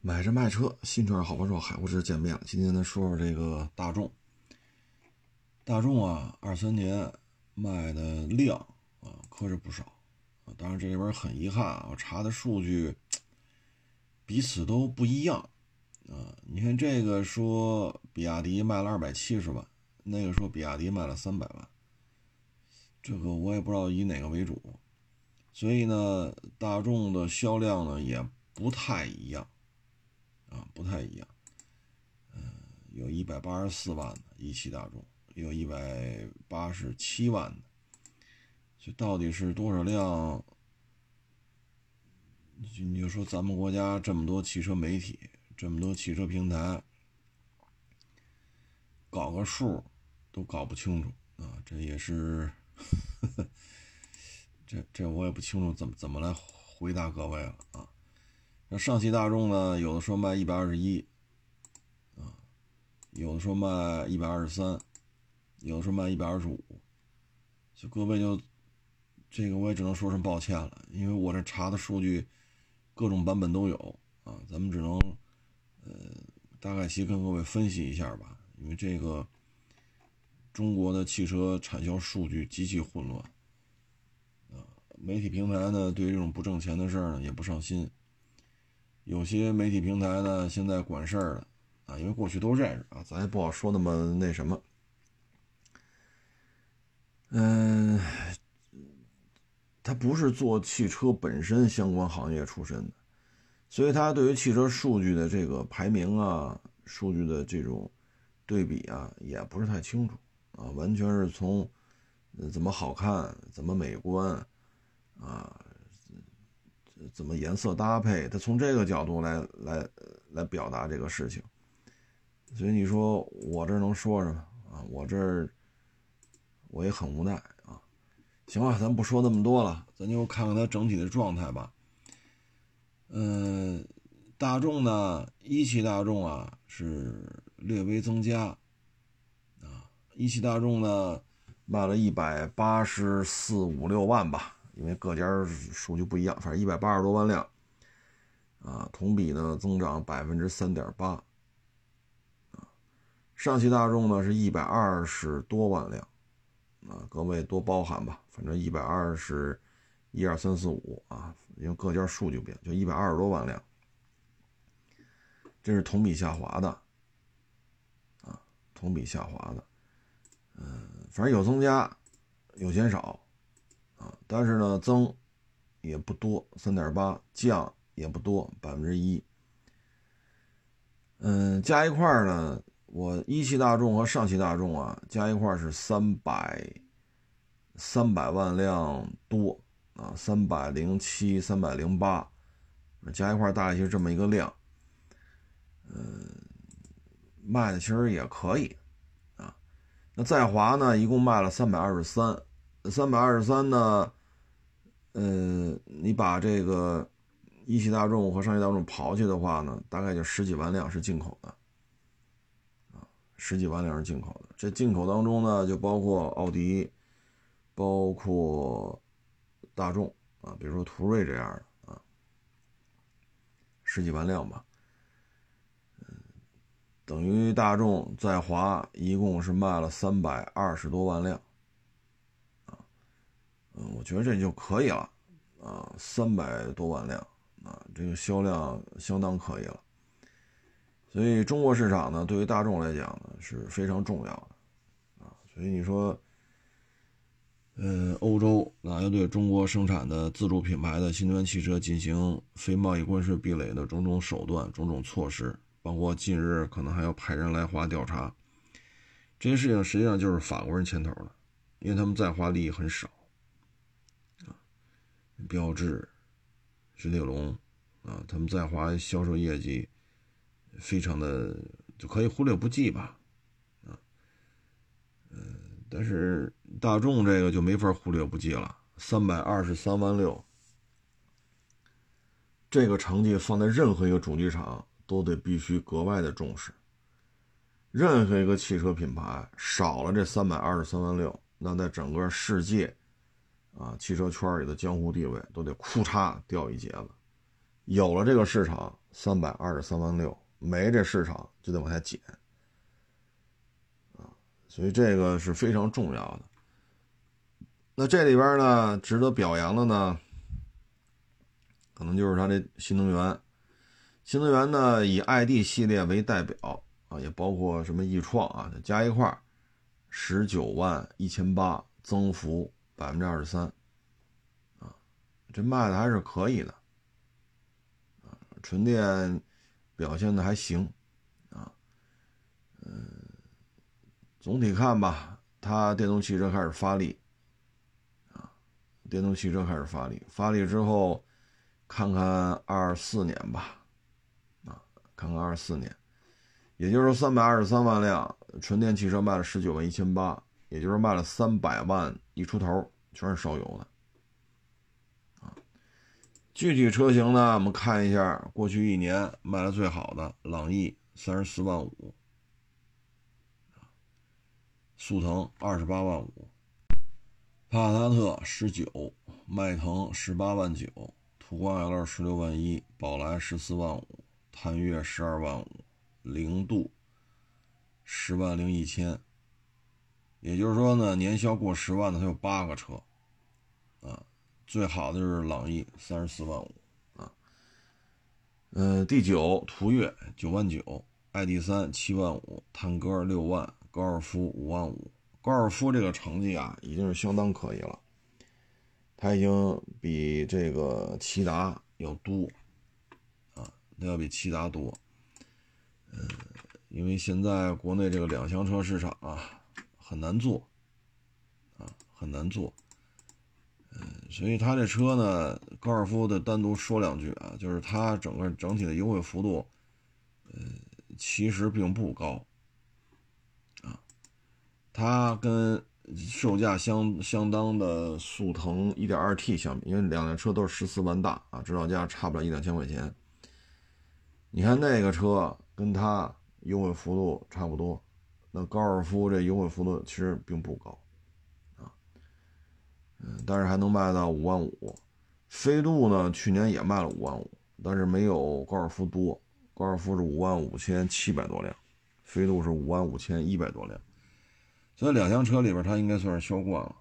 买车卖车，新车好帮手，海沃士见面了。今天呢，说说这个大众。大众啊，二三年卖的量啊，可是不少啊。当然这里边很遗憾啊，我查的数据彼此都不一样啊。你看这个说比亚迪卖了二百七十万，那个说比亚迪卖了三百万，这个我也不知道以哪个为主。所以呢，大众的销量呢也不太一样。啊，不太一样，嗯，有一百八十四万的一汽大众，有一百八十七万的，这到底是多少辆？你就说咱们国家这么多汽车媒体，这么多汽车平台，搞个数都搞不清楚啊！这也是，这这我也不清楚怎么怎么来回答各位了啊。那上汽大众呢？有的说卖一百二十一，啊，有的说卖一百二十三，有的说卖一百二十五，就各位就这个我也只能说声抱歉了，因为我这查的数据各种版本都有啊，咱们只能呃大概其跟各位分析一下吧，因为这个中国的汽车产销数据极其混乱，啊，媒体平台呢对于这种不挣钱的事儿呢也不上心。有些媒体平台呢，现在管事儿的啊，因为过去都认识啊，咱也不好说那么那什么。嗯，他不是做汽车本身相关行业出身的，所以他对于汽车数据的这个排名啊，数据的这种对比啊，也不是太清楚啊，完全是从怎么好看、怎么美观啊。怎么颜色搭配？他从这个角度来来来表达这个事情，所以你说我这能说什么啊？我这我也很无奈啊。行吧，咱不说那么多了，咱就看看它整体的状态吧。嗯，大众呢，一汽大众啊是略微增加啊，一汽大众呢卖了一百八十四五六万吧。因为各家数据不一样，反正一百八十多万辆，啊，同比呢增长百分之三点八，啊，上汽大众呢是一百二十多万辆，啊，各位多包涵吧，反正一百二十一二三四五啊，因为各家数据不一样，就一百二十多万辆，这是同比下滑的，啊，同比下滑的，嗯，反正有增加，有减少。啊，但是呢，增也不多，三点八，降也不多，百分之一。嗯，加一块呢，我一汽大众和上汽大众啊，加一块是三百三百万辆多啊，三百零七、三百零八，加一块大概就这么一个量。嗯，卖的其实也可以啊。那在华呢，一共卖了三百二十三。三百二十三呢，嗯，你把这个一汽大众和上汽大众刨去的话呢，大概就十几万辆是进口的，啊，十几万辆是进口的。这进口当中呢，就包括奥迪，包括大众啊，比如说途锐这样的啊，十几万辆吧，嗯，等于大众在华一共是卖了三百二十多万辆。嗯，我觉得这就可以了，啊，三百多万辆，啊，这个销量相当可以了。所以中国市场呢，对于大众来讲呢是非常重要的，啊，所以你说，嗯，欧洲那要对中国生产的自主品牌的新能源汽车进行非贸易关税壁垒的种种手段、种种措施，包括近日可能还要派人来华调查，这些事情实际上就是法国人牵头的，因为他们在华利益很少。标致、雪铁龙啊，他们在华销售业绩非常的就可以忽略不计吧，啊，嗯，但是大众这个就没法忽略不计了，三百二十三万六，这个成绩放在任何一个主机厂都得必须格外的重视。任何一个汽车品牌少了这三百二十三万六，那在整个世界。啊，汽车圈里的江湖地位都得哭嚓掉一截子。有了这个市场，三百二十三万六，没这市场就得往下减啊，所以这个是非常重要的。那这里边呢，值得表扬的呢，可能就是它这新能源。新能源呢，以 ID 系列为代表啊，也包括什么易创啊，加一块十九万一千八，增幅百分之二十三，啊，这卖的还是可以的，啊，纯电表现的还行，啊，嗯，总体看吧，它电动汽车开始发力，啊，电动汽车开始发力，发力之后，看看二四年吧。啊看看二四年，也就是说三百二十三万辆纯电汽车卖了十九万一千八，也就是卖了三百万一出头，全是烧油的。啊，具体车型呢，我们看一下过去一年卖的最好的朗逸三十四万五，速腾二十八万五，帕萨特十九，迈腾十八万九，途观 L 十六万一，宝来十四万五。探岳十二万五，零度十万零一千，也就是说呢，年销过十万的它有八个车，啊，最好的就是朗逸三十四万五，啊，嗯，第九途岳九万九，ID 三七万五，探戈六万，高尔夫五万五，高尔夫这个成绩啊已经是相当可以了，它已经比这个骐达要多。啊那要比骐达多，嗯，因为现在国内这个两厢车市场啊很难做，啊很难做，嗯，所以它这车呢，高尔夫的单独说两句啊，就是它整个整体的优惠幅度，呃，其实并不高，啊，它跟售价相相当的速腾 1.2T 相比，因为两辆车都是十四万大啊，指导价差不了一两千块钱。你看那个车跟它优惠幅度差不多，那高尔夫这优惠幅度其实并不高，啊，嗯，但是还能卖到五万五。飞度呢，去年也卖了五万五，但是没有高尔夫多，高尔夫是五万五千七百多辆，飞度是五万五千一百多辆，所以两厢车里边它应该算是销冠了，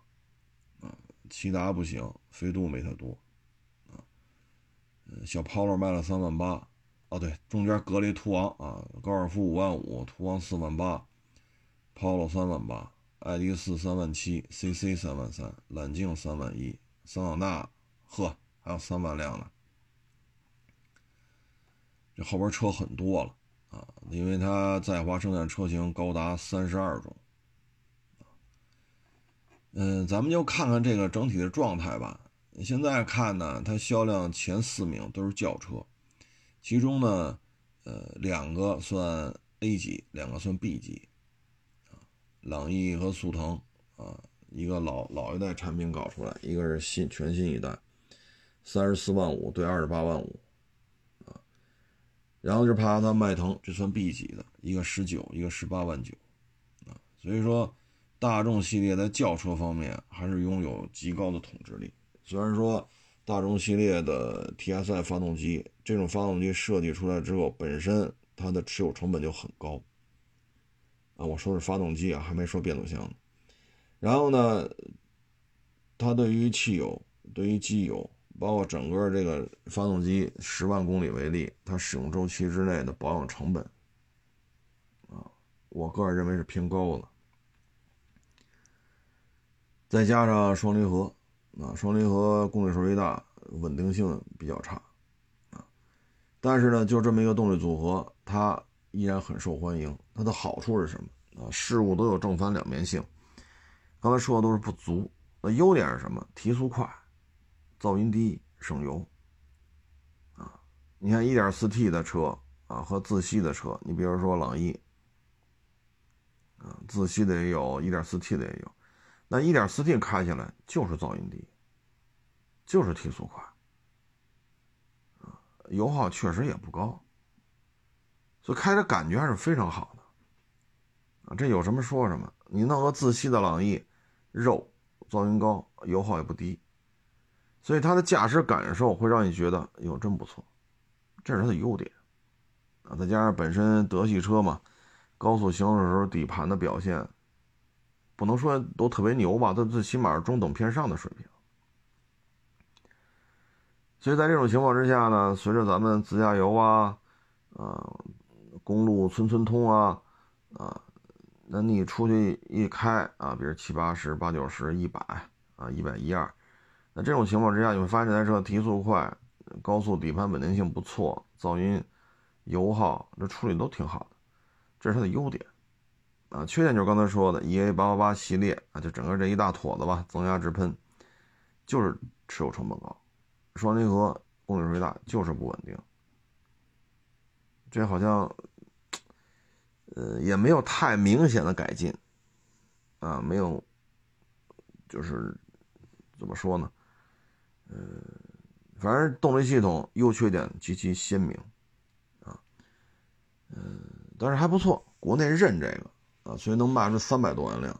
啊，骐达不行，飞度没它多，啊，小 Polo 卖了三万八。哦，对，中间隔了一途昂啊，高尔夫五万五，途昂四万八，Polo 三万八，ID 四三万七，CC 三万三，揽境三万一，桑塔纳，呵，还有三万辆呢。这后边车很多了啊，因为它在华生产车型高达三十二种。嗯，咱们就看看这个整体的状态吧。现在看呢，它销量前四名都是轿车。其中呢，呃，两个算 A 级，两个算 B 级，朗逸和速腾，啊，一个老老一代产品搞出来，一个是新全新一代，三十四万五对二十八万五，啊，然后是帕萨特、迈腾，这算 B 级的，一个十九，一个十八万九，啊，所以说大众系列在轿车方面还是拥有极高的统治力，虽然说。大众系列的 TSI 发动机，这种发动机设计出来之后，本身它的持有成本就很高。啊，我说是发动机啊，还没说变速箱。然后呢，它对于汽油、对于机油，包括整个这个发动机十万公里为例，它使用周期之内的保养成本，啊，我个人认为是偏高的。再加上双离合。啊，双离合公里数越大，稳定性比较差，啊，但是呢，就这么一个动力组合，它依然很受欢迎。它的好处是什么？啊，事物都有正反两面性。刚才说的都是不足，那优点是什么？提速快，噪音低，省油。啊，你看 1.4T 的车啊和自吸的车，你比如说朗逸，啊，自吸的也有，1.4T 的也有。那 1.4T 开起来就是噪音低，就是提速快，油耗确实也不高，所以开着感觉还是非常好的，啊，这有什么说什么。你弄个自吸的朗逸，肉，噪音高，油耗也不低，所以它的驾驶感受会让你觉得，哟，真不错，这是它的优点。啊，再加上本身德系车嘛，高速行驶时候底盘的表现，不能说都特别牛吧，它最起码是中等偏上的水平。所以在这种情况之下呢，随着咱们自驾游啊，啊，公路村村通啊，啊，那你出去一开啊，比如七八十、八九十、一百啊，一百一二，那这种情况之下，你会发现这台车提速快，高速底盘稳定性不错，噪音、油耗这处理都挺好的，这是它的优点。啊，缺点就是刚才说的 EA 八八八系列啊，就整个这一大坨子吧，增压直喷，就是持有成本高。双离合公里数大就是不稳定，这好像，呃，也没有太明显的改进，啊，没有，就是怎么说呢？呃，反正动力系统优缺点极其鲜明，啊，嗯，但是还不错，国内认这个啊，所以能卖出三百多万辆，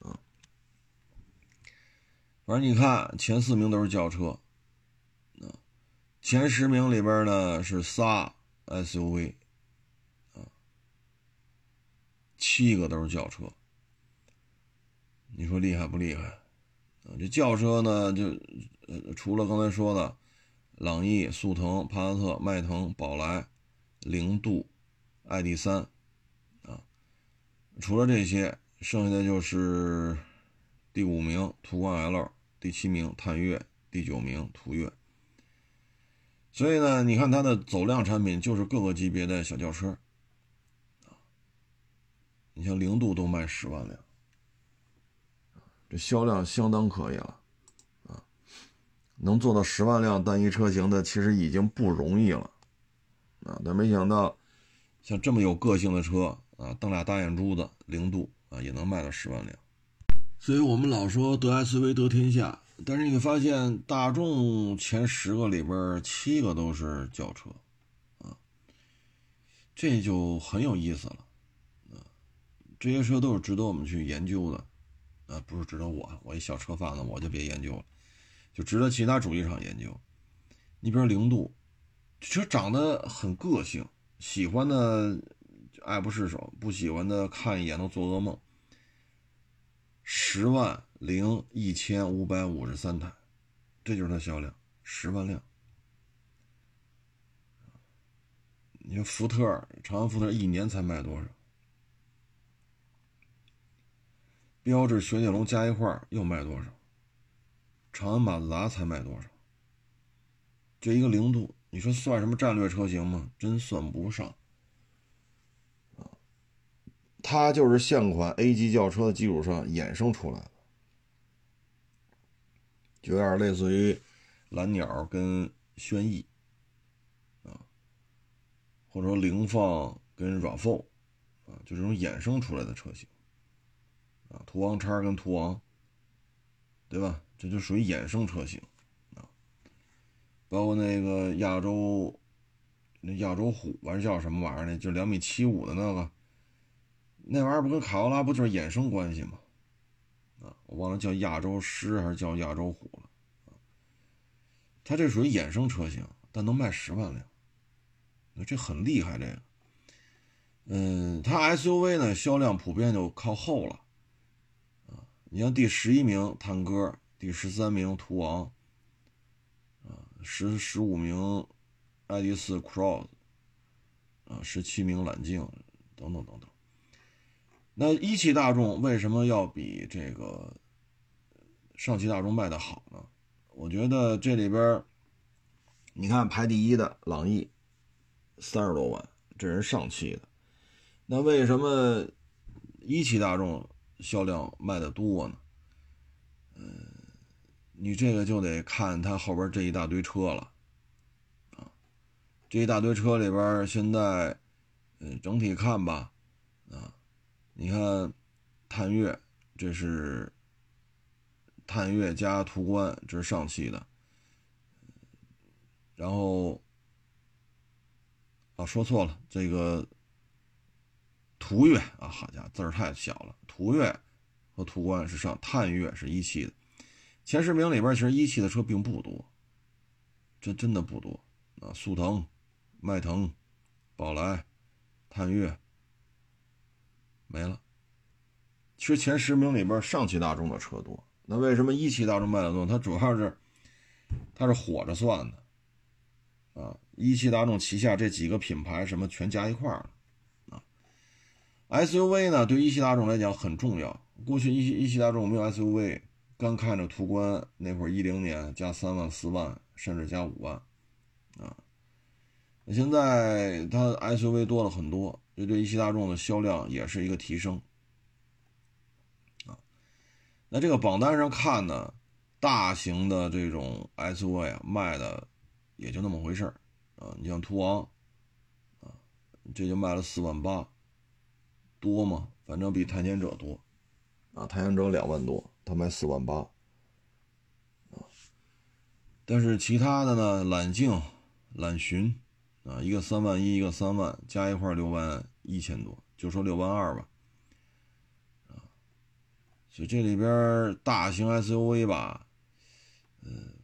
啊，反正你看前四名都是轿车。啊前十名里边呢是仨 SUV，七个都是轿车。你说厉害不厉害？啊，这轿车呢就呃除了刚才说的朗逸、速腾、帕萨特、迈腾、宝来、凌渡、ID.3，啊，除了这些，剩下的就是第五名途观 L，第七名探岳，第九名途岳。所以呢，你看它的走量产品就是各个级别的小轿车，你像零度都卖十万辆，这销量相当可以了，啊，能做到十万辆单一车型的其实已经不容易了，啊，但没想到像这么有个性的车啊，瞪俩大眼珠子，零度啊也能卖到十万辆，所以我们老说得 SUV 得天下。但是你发现大众前十个里边七个都是轿车，啊，这就很有意思了，这些车都是值得我们去研究的，啊，不是值得我，我一小车贩子我就别研究了，就值得其他主机厂研究。你比如零度，车长得很个性，喜欢的爱不释手，不喜欢的看一眼都做噩梦。十万。零一千五百五十三台，这就是它销量，十万辆。你说福特，长安福特一年才卖多少？标致、雪铁龙加一块又卖多少？长安马自达才卖多少？这一个零度，你说算什么战略车型吗？真算不上。它就是现款 A 级轿车的基础上衍生出来的。就有点类似于蓝鸟跟轩逸啊，或者说凌放跟 RAV4 啊，就这种衍生出来的车型啊，途昂叉跟途昂，对吧？这就属于衍生车型啊，包括那个亚洲那亚洲虎还是叫什么玩意儿呢？就两米七五的那个，那玩意儿不跟卡罗拉不就是衍生关系吗？啊，我忘了叫亚洲狮还是叫亚洲虎了，它这属于衍生车型，但能卖十万辆，那这很厉害。这个，嗯，它 SUV 呢销量普遍就靠后了，你像第十一名探歌，第十三名途昂，啊，十十五名爱迪斯 Cross，啊，十七名揽境，等等等等。那一汽大众为什么要比这个上汽大众卖的好呢？我觉得这里边，你看排第一的朗逸，三十多万，这是上汽的。那为什么一汽大众销量卖的多呢？嗯，你这个就得看它后边这一大堆车了，啊，这一大堆车里边现在，嗯，整体看吧，啊。你看，探岳，这是探岳加途观，这是上汽的。然后啊，说错了，这个途岳啊，好家伙，字儿太小了。途岳和途观是上，探岳是一汽的。前十名里边，其实一汽的车并不多，这真的不多啊。速腾、迈腾、宝来、探岳没了。其实前十名里边上汽大众的车多，那为什么一汽大众卖的多？它主要是它是火着算的啊。一汽大众旗下这几个品牌什么全加一块儿了。SUV 呢，对一汽大众来讲很重要。过去一汽一汽大众没有 SUV，刚看着途观那会儿一零年加三万四万，甚至加五万啊。现在它 SUV 多了很多，这对一汽大众的销量也是一个提升啊。那这个榜单上看呢，大型的这种 SUV 啊，卖的也就那么回事儿啊。你像途昂啊，这就卖了四万八，多吗？反正比探险者多啊。探险者两万多，他卖四万八啊。但是其他的呢，揽境、揽巡啊，一个三万一，一个三万，加一块六万一千多，就说六万二吧。啊，所以这里边大型 SUV 吧，嗯，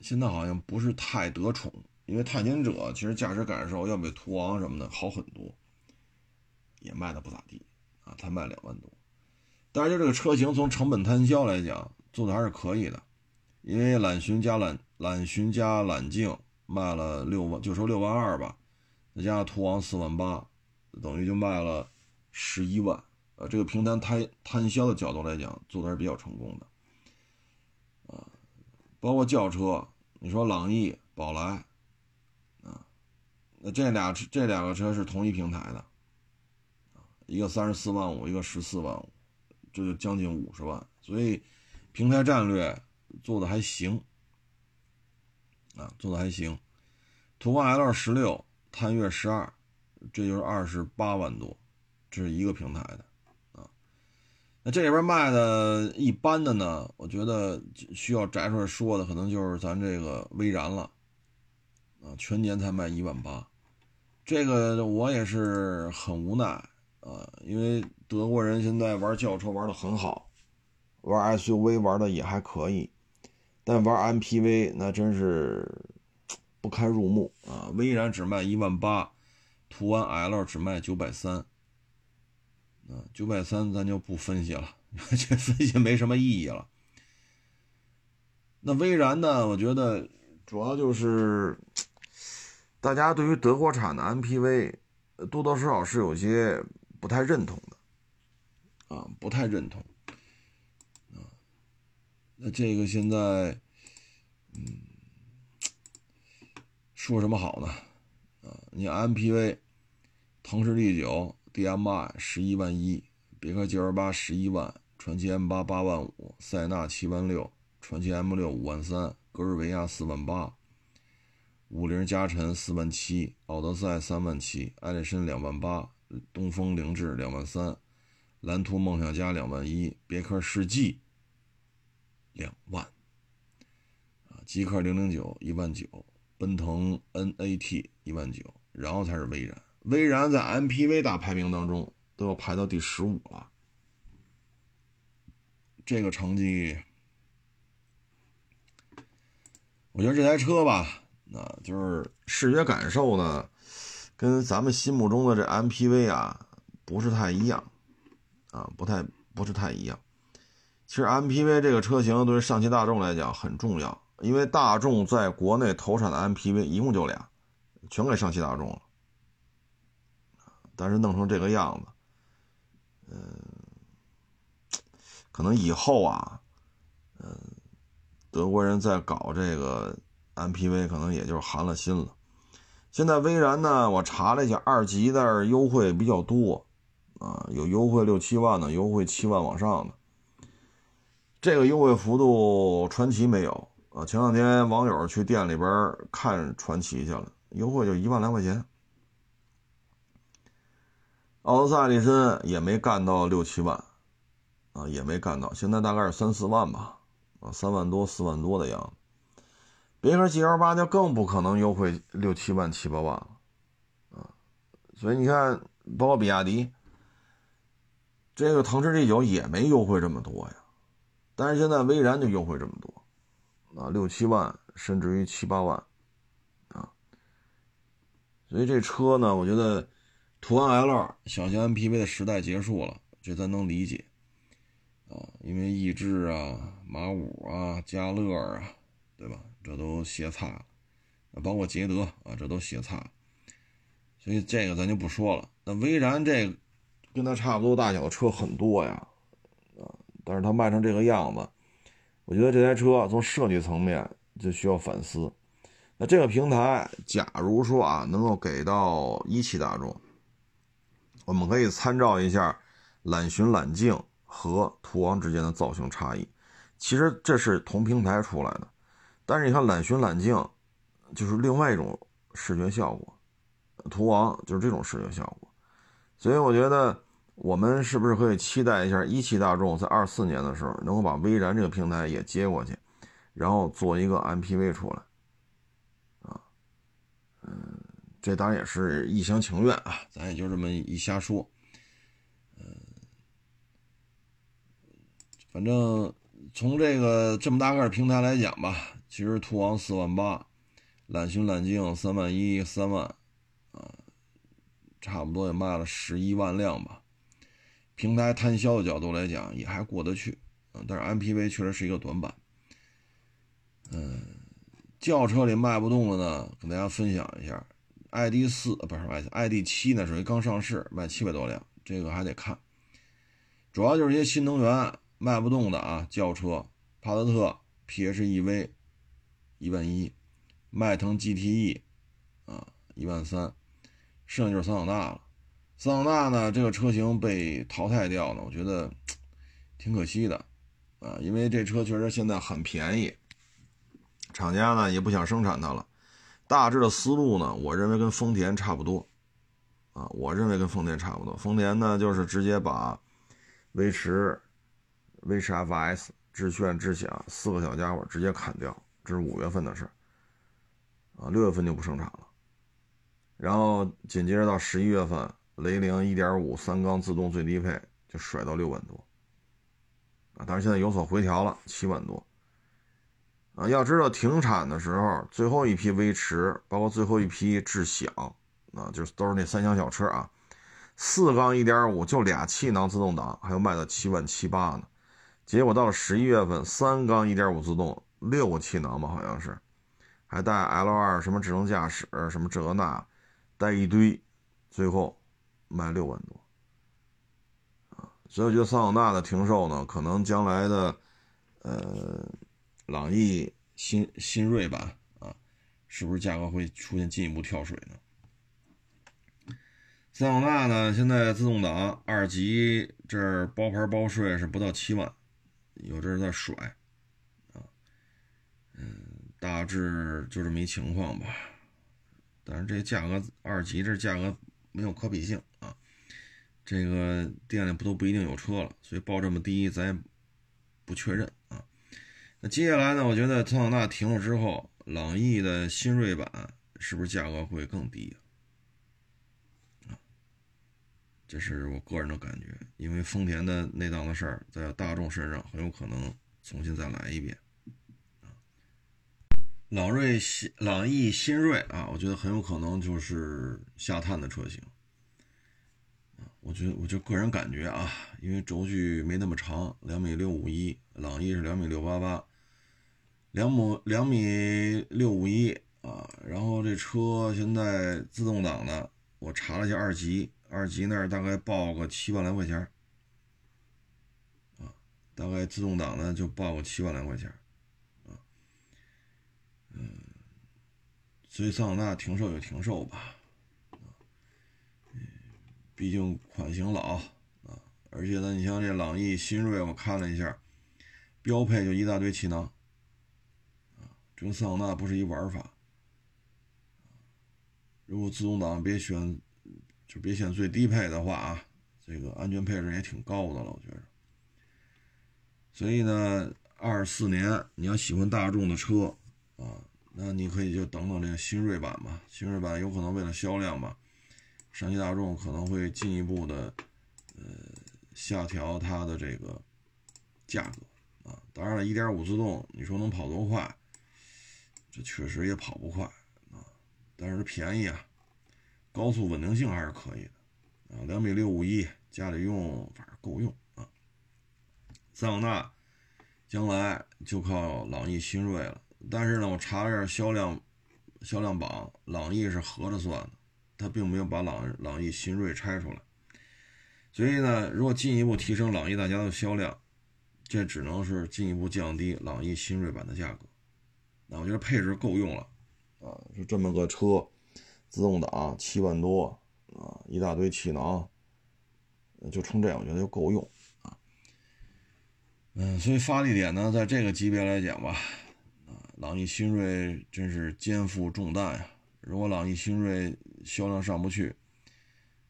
现在好像不是太得宠，因为探险者其实驾驶感受要比途昂什么的好很多，也卖的不咋地啊，才卖两万多。但是就这个车型从成本摊销来讲，做的还是可以的，因为揽巡加揽揽巡加揽境卖了六万，就说六万二吧，再加上途昂四万八，等于就卖了十一万。呃这个平摊摊摊销的角度来讲，做的是比较成功的，啊，包括轿车，你说朗逸、宝来，啊，那这俩这两个车是同一平台的，一个三十四万五，一个十四万五，这就将近五十万，所以平台战略做的还行，啊，做的还行，途观 L 十六、探岳十二，这就是二十八万多，这是一个平台的啊。那这里边卖的一般的呢，我觉得需要摘出来说的，可能就是咱这个威然了，啊，全年才卖一万八，这个我也是很无奈啊，因为德国人现在玩轿车玩的很好，玩 SUV 玩的也还可以，但玩 MPV 那真是不堪入目啊，威然只卖一万八，途安 L 只卖九百三。啊，九百三咱就不分析了，这分析没什么意义了。那威然呢？我觉得主要就是大家对于德国产的 MPV 多多少少是有些不太认同的，啊，不太认同。啊，那这个现在，嗯，说什么好呢？啊，你 MPV，腾势 D 九。DMI 十一万一，别克 GL 八十一万，传祺 M 八八万五，塞纳七万六，传祺 M 六五万三，格瑞维亚四万八，五菱加晨四万七，奥德赛三万七，艾力绅两万八，东风凌志两万三，蓝图梦想家两万一，别克世纪两万，啊，极氪零零九一万九，奔腾 NAT 一万九，然后才是威然。威然在 MPV 大排名当中都要排到第十五了，这个成绩，我觉得这台车吧，那就是视觉感受呢，跟咱们心目中的这 MPV 啊不是太一样，啊，不太不是太一样。其实 MPV 这个车型对于上汽大众来讲很重要，因为大众在国内投产的 MPV 一共就俩，全给上汽大众了。但是弄成这个样子，嗯，可能以后啊，嗯，德国人在搞这个 MPV，可能也就寒了心了。现在威然呢，我查了一下，二级的优惠比较多，啊，有优惠六七万的，优惠七万往上的。这个优惠幅度，传奇没有啊。前两天网友去店里边看传奇去了，优惠就一万来块钱。奥德赛、力绅也没干到六七万，啊，也没干到，现在大概是三四万吧，啊，三万多、四万多的样子。别克 GL 八就更不可能优惠六七万、七八万了，啊，所以你看，包括比亚迪，这个腾势 D 九也没优惠这么多呀，但是现在威然就优惠这么多，啊，六七万，甚至于七八万，啊，所以这车呢，我觉得。途昂 L 小型 MPV 的时代结束了，这咱能理解啊，因为逸致啊、马五啊、嘉乐啊，对吧？这都歇菜了，包括捷德啊，这都歇菜了，所以这个咱就不说了。那威然这跟它差不多大小的车很多呀，啊，但是它卖成这个样子，我觉得这台车从设计层面就需要反思。那这个平台，假如说啊，能够给到一汽大众。我们可以参照一下揽巡、揽境和途昂之间的造型差异。其实这是同平台出来的，但是你看揽巡、揽境就是另外一种视觉效果，途昂就是这种视觉效果。所以我觉得我们是不是可以期待一下一汽大众在二四年的时候能够把威然这个平台也接过去，然后做一个 MPV 出来？啊，嗯。这当然也是一厢情愿啊，咱也就这么一瞎说。嗯，反正从这个这么大个平台来讲吧，其实途昂四万八，揽巡揽境三万一三万，啊，差不多也卖了十一万辆吧。平台摊销的角度来讲，也还过得去。嗯，但是 MPV 确实是一个短板。嗯，轿车里卖不动的呢，跟大家分享一下。ID 四不是 ID 七呢，属于刚上市，卖七百多辆，这个还得看。主要就是一些新能源卖不动的啊，轿车，帕萨特 PHEV 一万一，迈腾 GTE 啊一万三，剩下就是桑塔纳了。桑塔纳呢，这个车型被淘汰掉了，我觉得挺可惜的啊，因为这车确实现在很便宜，厂家呢也不想生产它了。大致的思路呢，我认为跟丰田差不多，啊，我认为跟丰田差不多。丰田呢，就是直接把威驰、威驰 FS、致炫、致享四个小家伙直接砍掉，这是五月份的事啊，六月份就不生产了。然后紧接着到十一月份，雷凌1.5三缸自动最低配就甩到六万多，啊，但是现在有所回调了，七万多。啊，要知道停产的时候，最后一批威驰，包括最后一批智享，啊，就是都是那三厢小车啊，四缸一点五就俩气囊自动挡，还要卖到七万七八呢。结果到了十一月份，三缸一点五自动，六个气囊吧，好像是，还带 L 二什么智能驾驶什么这那，带一堆，最后卖六万多。啊，所以我觉得桑塔纳的停售呢，可能将来的，呃。朗逸新新锐版啊，是不是价格会出现进一步跳水呢？桑塔纳呢？现在自动挡二级这儿包牌包税是不到七万，有这是在甩，大致就这么一情况吧。但是这价格二级这价格没有可比性啊，这个店里不都不一定有车了，所以报这么低咱也不确认啊。那接下来呢？我觉得桑塔纳停了之后，朗逸的新锐版是不是价格会更低啊？这是我个人的感觉，因为丰田的那档子事儿在大众身上很有可能重新再来一遍朗锐新朗逸新锐啊，我觉得很有可能就是下探的车型我觉得，我就个人感觉啊，因为轴距没那么长，两米六五一，朗逸是两米六八八。两亩两米六五一啊，然后这车现在自动挡的，我查了一下二级，二级那儿大概报个七万来块钱啊，大概自动挡的就报个七万来块钱啊，嗯，所以桑塔纳停售就停售吧，毕竟款型老啊，而且呢，你像这朗逸新锐，我看了一下，标配就一大堆气囊。跟桑塔纳不是一玩法。如果自动挡别选，就别选最低配的话啊，这个安全配置也挺高的了，我觉得。所以呢，二四年你要喜欢大众的车啊，那你可以就等等这个新锐版吧。新锐版有可能为了销量吧，上汽大众可能会进一步的呃下调它的这个价格啊。当然了，一点五自动，你说能跑多快？这确实也跑不快啊，但是便宜啊，高速稳定性还是可以的啊，两米六五一，家里用反正够用啊。桑塔纳将来就靠朗逸、新锐了，但是呢，我查了一下销量销量榜，朗逸是合着算的，它并没有把朗朗逸、新锐拆出来。所以呢，如果进一步提升朗逸大家的销量，这只能是进一步降低朗逸新锐版的价格。那我觉得配置够用了啊，就这么个车，自动挡七万多啊，一大堆气囊，就冲这样，我觉得就够用啊。嗯，所以发力点呢，在这个级别来讲吧，啊，朗逸新锐真是肩负重担呀。如果朗逸新锐销量上不去，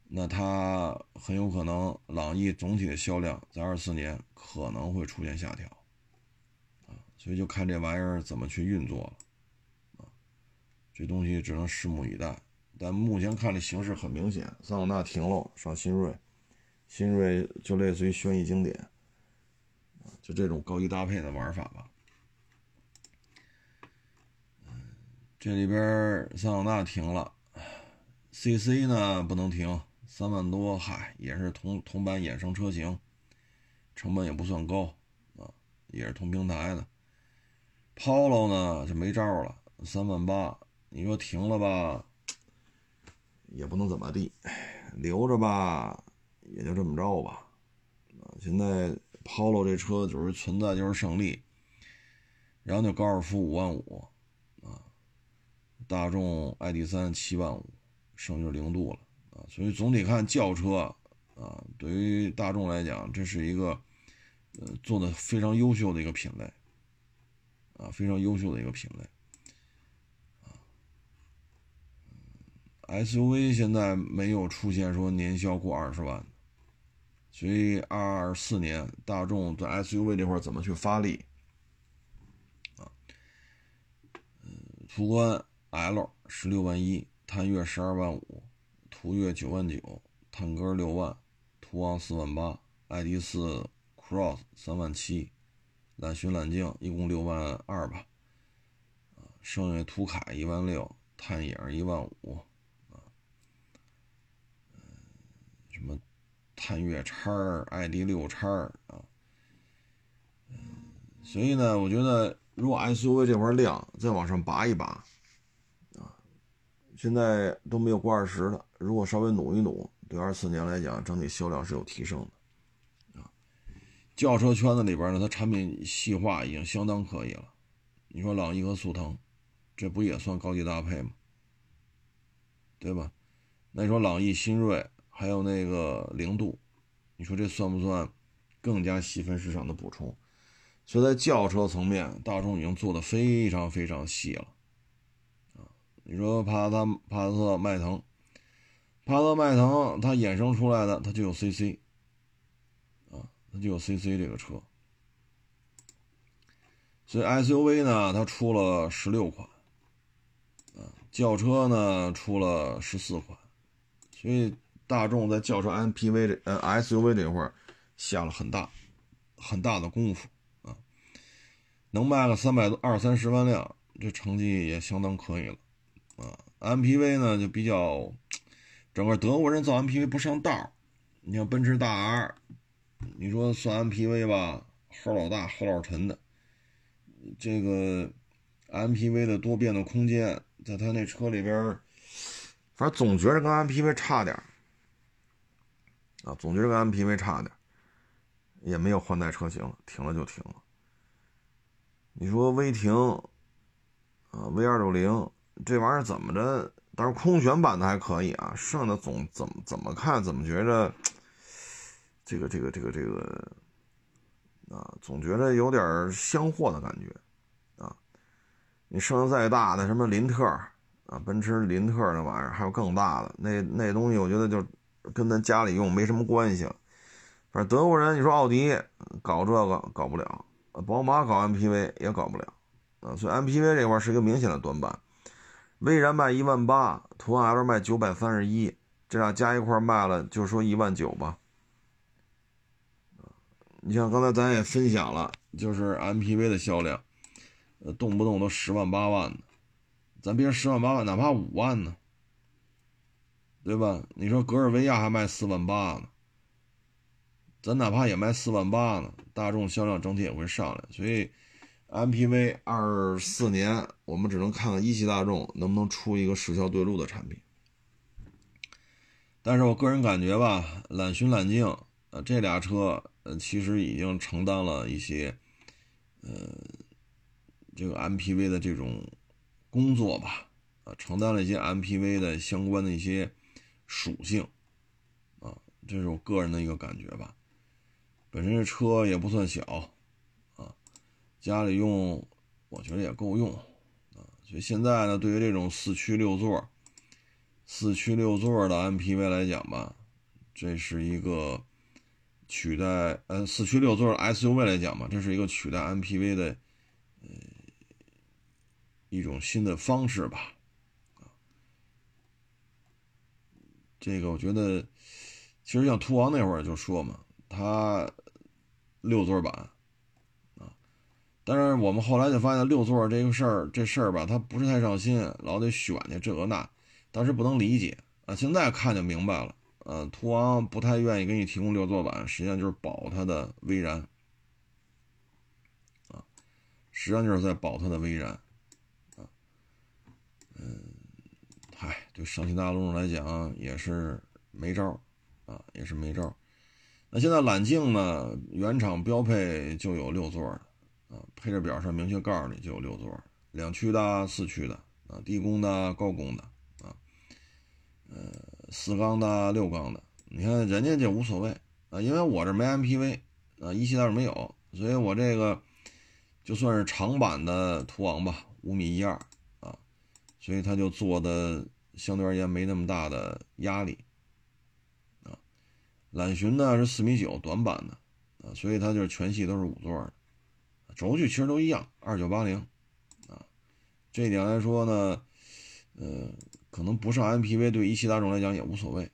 那它很有可能朗逸总体的销量在二四年。可能会出现下调，啊，所以就看这玩意儿怎么去运作了，啊，这东西只能拭目以待。但目前看这形势很明显，桑塔纳停了，上新锐，新锐就类似于轩逸经典，啊，就这种高低搭配的玩法吧。这里边桑塔纳停了，CC 呢不能停，三万多，嗨，也是同同版衍生车型。成本也不算高，啊，也是同平台的。Polo 呢就没招了，三万八，你说停了吧，也不能怎么地，留着吧，也就这么着吧。啊，现在 Polo 这车就是存在就是胜利，然后就高尔夫五万五，大众 ID.3 七万五，剩就是零度了，啊，所以总体看轿车。啊，对于大众来讲，这是一个，呃，做的非常优秀的一个品类，啊，非常优秀的一个品类，啊，SUV 现在没有出现说年销过二十万，所以二四年大众在 SUV 这块怎么去发力？啊，嗯，途观 L 十六万一，探岳十二万五，途岳九万九，探歌六万。途昂四万八，ID 四 Cross 三万七，揽巡揽境一共六万二吧，剩下途凯一万六，探影一万五，啊，什么探岳叉 ID 六叉啊，所以呢，我觉得如果 SUV 这块量再往上拔一拔，现在都没有过二十的，如果稍微努一努。对二四年来讲，整体销量是有提升的，啊，轿车圈子里边呢，它产品细化已经相当可以了。你说朗逸和速腾，这不也算高级搭配吗？对吧？那你说朗逸、新锐还有那个零度，你说这算不算更加细分市场的补充？所以在轿车层面，大众已经做的非常非常细了，你说帕萨特、帕萨特、迈腾。帕萨特、迈腾，它衍生出来的，它就有 CC，啊，它就有 CC 这个车，所以 SUV 呢，它出了十六款，啊，轿车呢出了十四款，所以大众在轿车 MPV 这呃 SUV 这块下了很大很大的功夫啊，能卖个三百多二三十万辆，这成绩也相当可以了，啊，MPV 呢就比较。整个德国人造 MPV 不上道你像奔驰大 R，你说算 MPV 吧，号老大，后老沉的。这个 MPV 的多变的空间，在他那车里边，反正总觉得跟 MPV 差点啊，总觉得跟 MPV 差点也没有换代车型，停了就停了。你说威霆啊，V 二六零这玩意儿怎么着？但是空悬版的还可以啊，剩的总怎么怎么看怎么觉着，这个这个这个这个，啊，总觉得有点箱货的感觉，啊，你剩下再大的什么林特啊，奔驰林特那玩意儿，还有更大的那那东西，我觉得就跟咱家里用没什么关系了。反正德国人，你说奥迪搞这个搞不了，宝马搞 MPV 也搞不了，啊，所以 MPV 这块是一个明显的短板。威然卖一万八，途昂 L 卖九百三十一，这俩加一块卖了，就说一万九吧。你像刚才咱也分享了，就是 MPV 的销量，呃，动不动都十万八万的，咱别说十万八万，哪怕五万呢，对吧？你说格尔维亚还卖四万八呢，咱哪怕也卖四万八呢，大众销量整体也会上来。所以，MPV 二四年我们只能看看一汽大众能不能出一个时效对路的产品。但是我个人感觉吧，揽巡、揽境，呃，这俩车，呃，其实已经承担了一些，呃，这个 MPV 的这种工作吧，啊，承担了一些 MPV 的相关的一些属性，啊，这是我个人的一个感觉吧。本身这车也不算小，家里用，我觉得也够用，啊，所以现在呢，对于这种四驱六座。四驱六座的 MPV 来讲吧，这是一个取代呃四驱六座 SUV 来讲吧，这是一个取代 MPV 的呃一种新的方式吧。这个我觉得，其实像途昂那会儿就说嘛，它六座版，但是我们后来就发现六座这个事儿这事儿吧，它不是太上心，老得选去这个那。当时不能理解啊，现在看就明白了。呃，途昂不太愿意给你提供六座版，实际上就是保它的威然啊，实际上就是在保它的威然啊。嗯，嗨，对上汽大众来讲也是没招啊，也是没招那现在揽境呢，原厂标配就有六座的啊，配置表上明确告诉你就有六座，两驱的、四驱的啊，低功的、高功的啊。呃，四缸的、六缸的，你看人家就无所谓啊，因为我这没 MPV 啊，一汽倒是没有，所以我这个就算是长版的途昂吧，五米一二啊，所以它就做的相对而言没那么大的压力啊。揽巡呢是四米九，短版的啊，所以它就是全系都是五座的，轴距其实都一样，二九八零啊，这一点来说呢，呃。可能不上 MPV，对一汽大众来讲也无所谓，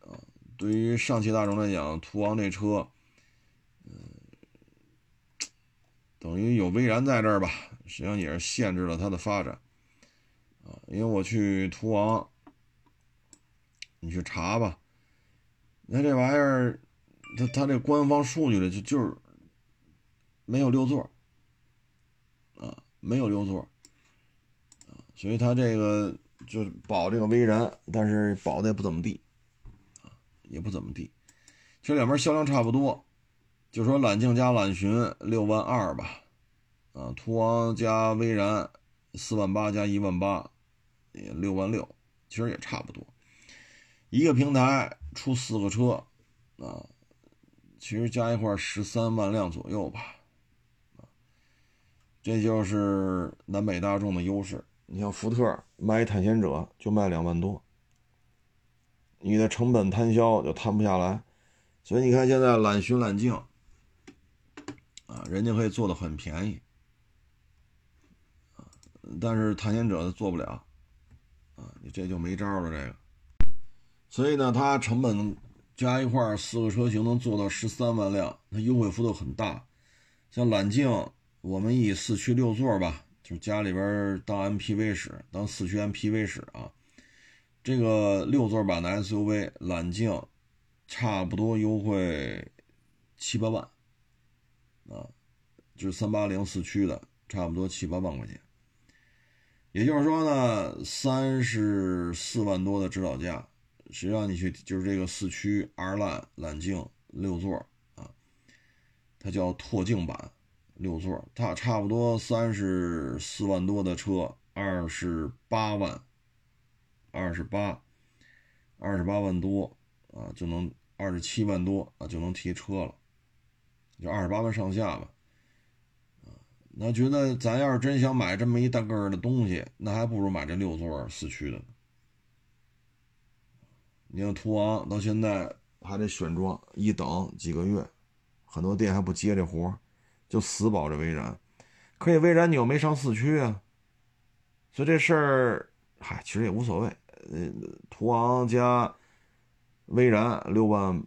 啊，对于上汽大众来讲，途昂这车，嗯，等于有威然在这儿吧，实际上也是限制了它的发展，啊，因为我去途昂，你去查吧，你看这玩意儿，它它这官方数据的就就是没有六座，啊，没有六座，啊，所以它这个。就保这个威然，但是保的也不怎么地，啊，也不怎么地。其实两边销量差不多，就说揽境加揽巡六万二吧，啊，途昂加威然四万八加一万八，也六万六，其实也差不多。一个平台出四个车，啊，其实加一块十三万辆左右吧，这就是南北大众的优势。你像福特卖一探险者就卖两万多，你的成本摊销就摊不下来，所以你看现在揽巡揽境啊，人家可以做的很便宜，但是探险者做不了啊，你这就没招了这个，所以呢，它成本加一块四个车型能做到十三万辆，它优惠幅度很大，像揽境我们以四驱六座吧。就家里边当 MPV 使，当四驱 MPV 使啊。这个六座版的 SUV 揽境，差不多优惠七八万啊，就是三八零四驱的，差不多七八万块钱。也就是说呢，三十四万多的指导价，实际上你去就是这个四驱 R 揽揽境六座啊，它叫拓境版。六座，它差不多三十四万多的车，二十八万，二十八，二十八万多啊，就能二十七万多啊，就能提车了，就二十八万上下吧。啊，那觉得咱要是真想买这么一大个儿的东西，那还不如买这六座四驱的呢。你看途昂到现在还得选装，一等几个月，很多店还不接这活就死保着威然，可以威然你又没上四驱啊，所以这事儿，嗨，其实也无所谓。呃，途昂加威然六万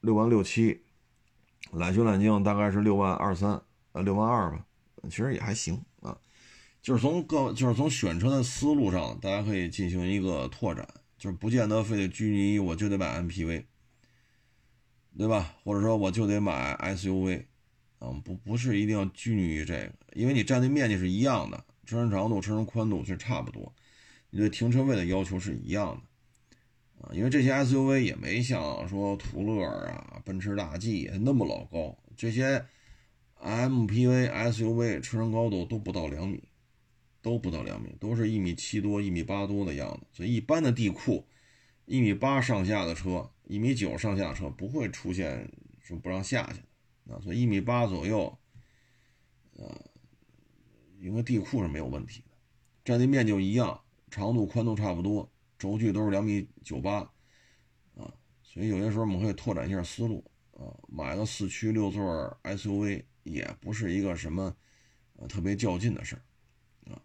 六万六七，揽巡揽境大概是六万二三，呃，六万二吧，其实也还行啊。就是从各，就是从选车的思路上，大家可以进行一个拓展就是不见得非得拘泥于我就得买 MPV，对吧？或者说我就得买 SUV，嗯，不不是一定要拘泥于这个，因为你占地面积是一样的，车身长度、车身宽度其实差不多，你对停车位的要求是一样的，啊，因为这些 SUV 也没像说途乐啊、奔驰大 G 那么老高，这些 MPV、SUV 车身高度都不到两米。都不到两米，都是一米七多、一米八多的样子。所以一般的地库，一米八上下的车，一米九上下的车不会出现说不让下去啊。所以一米八左右，呃，应该地库是没有问题的，占地面积就一样，长度、宽度差不多，轴距都是两米九八啊。所以有些时候我们可以拓展一下思路啊，买个四驱六座 SUV 也不是一个什么呃特别较劲的事儿。啊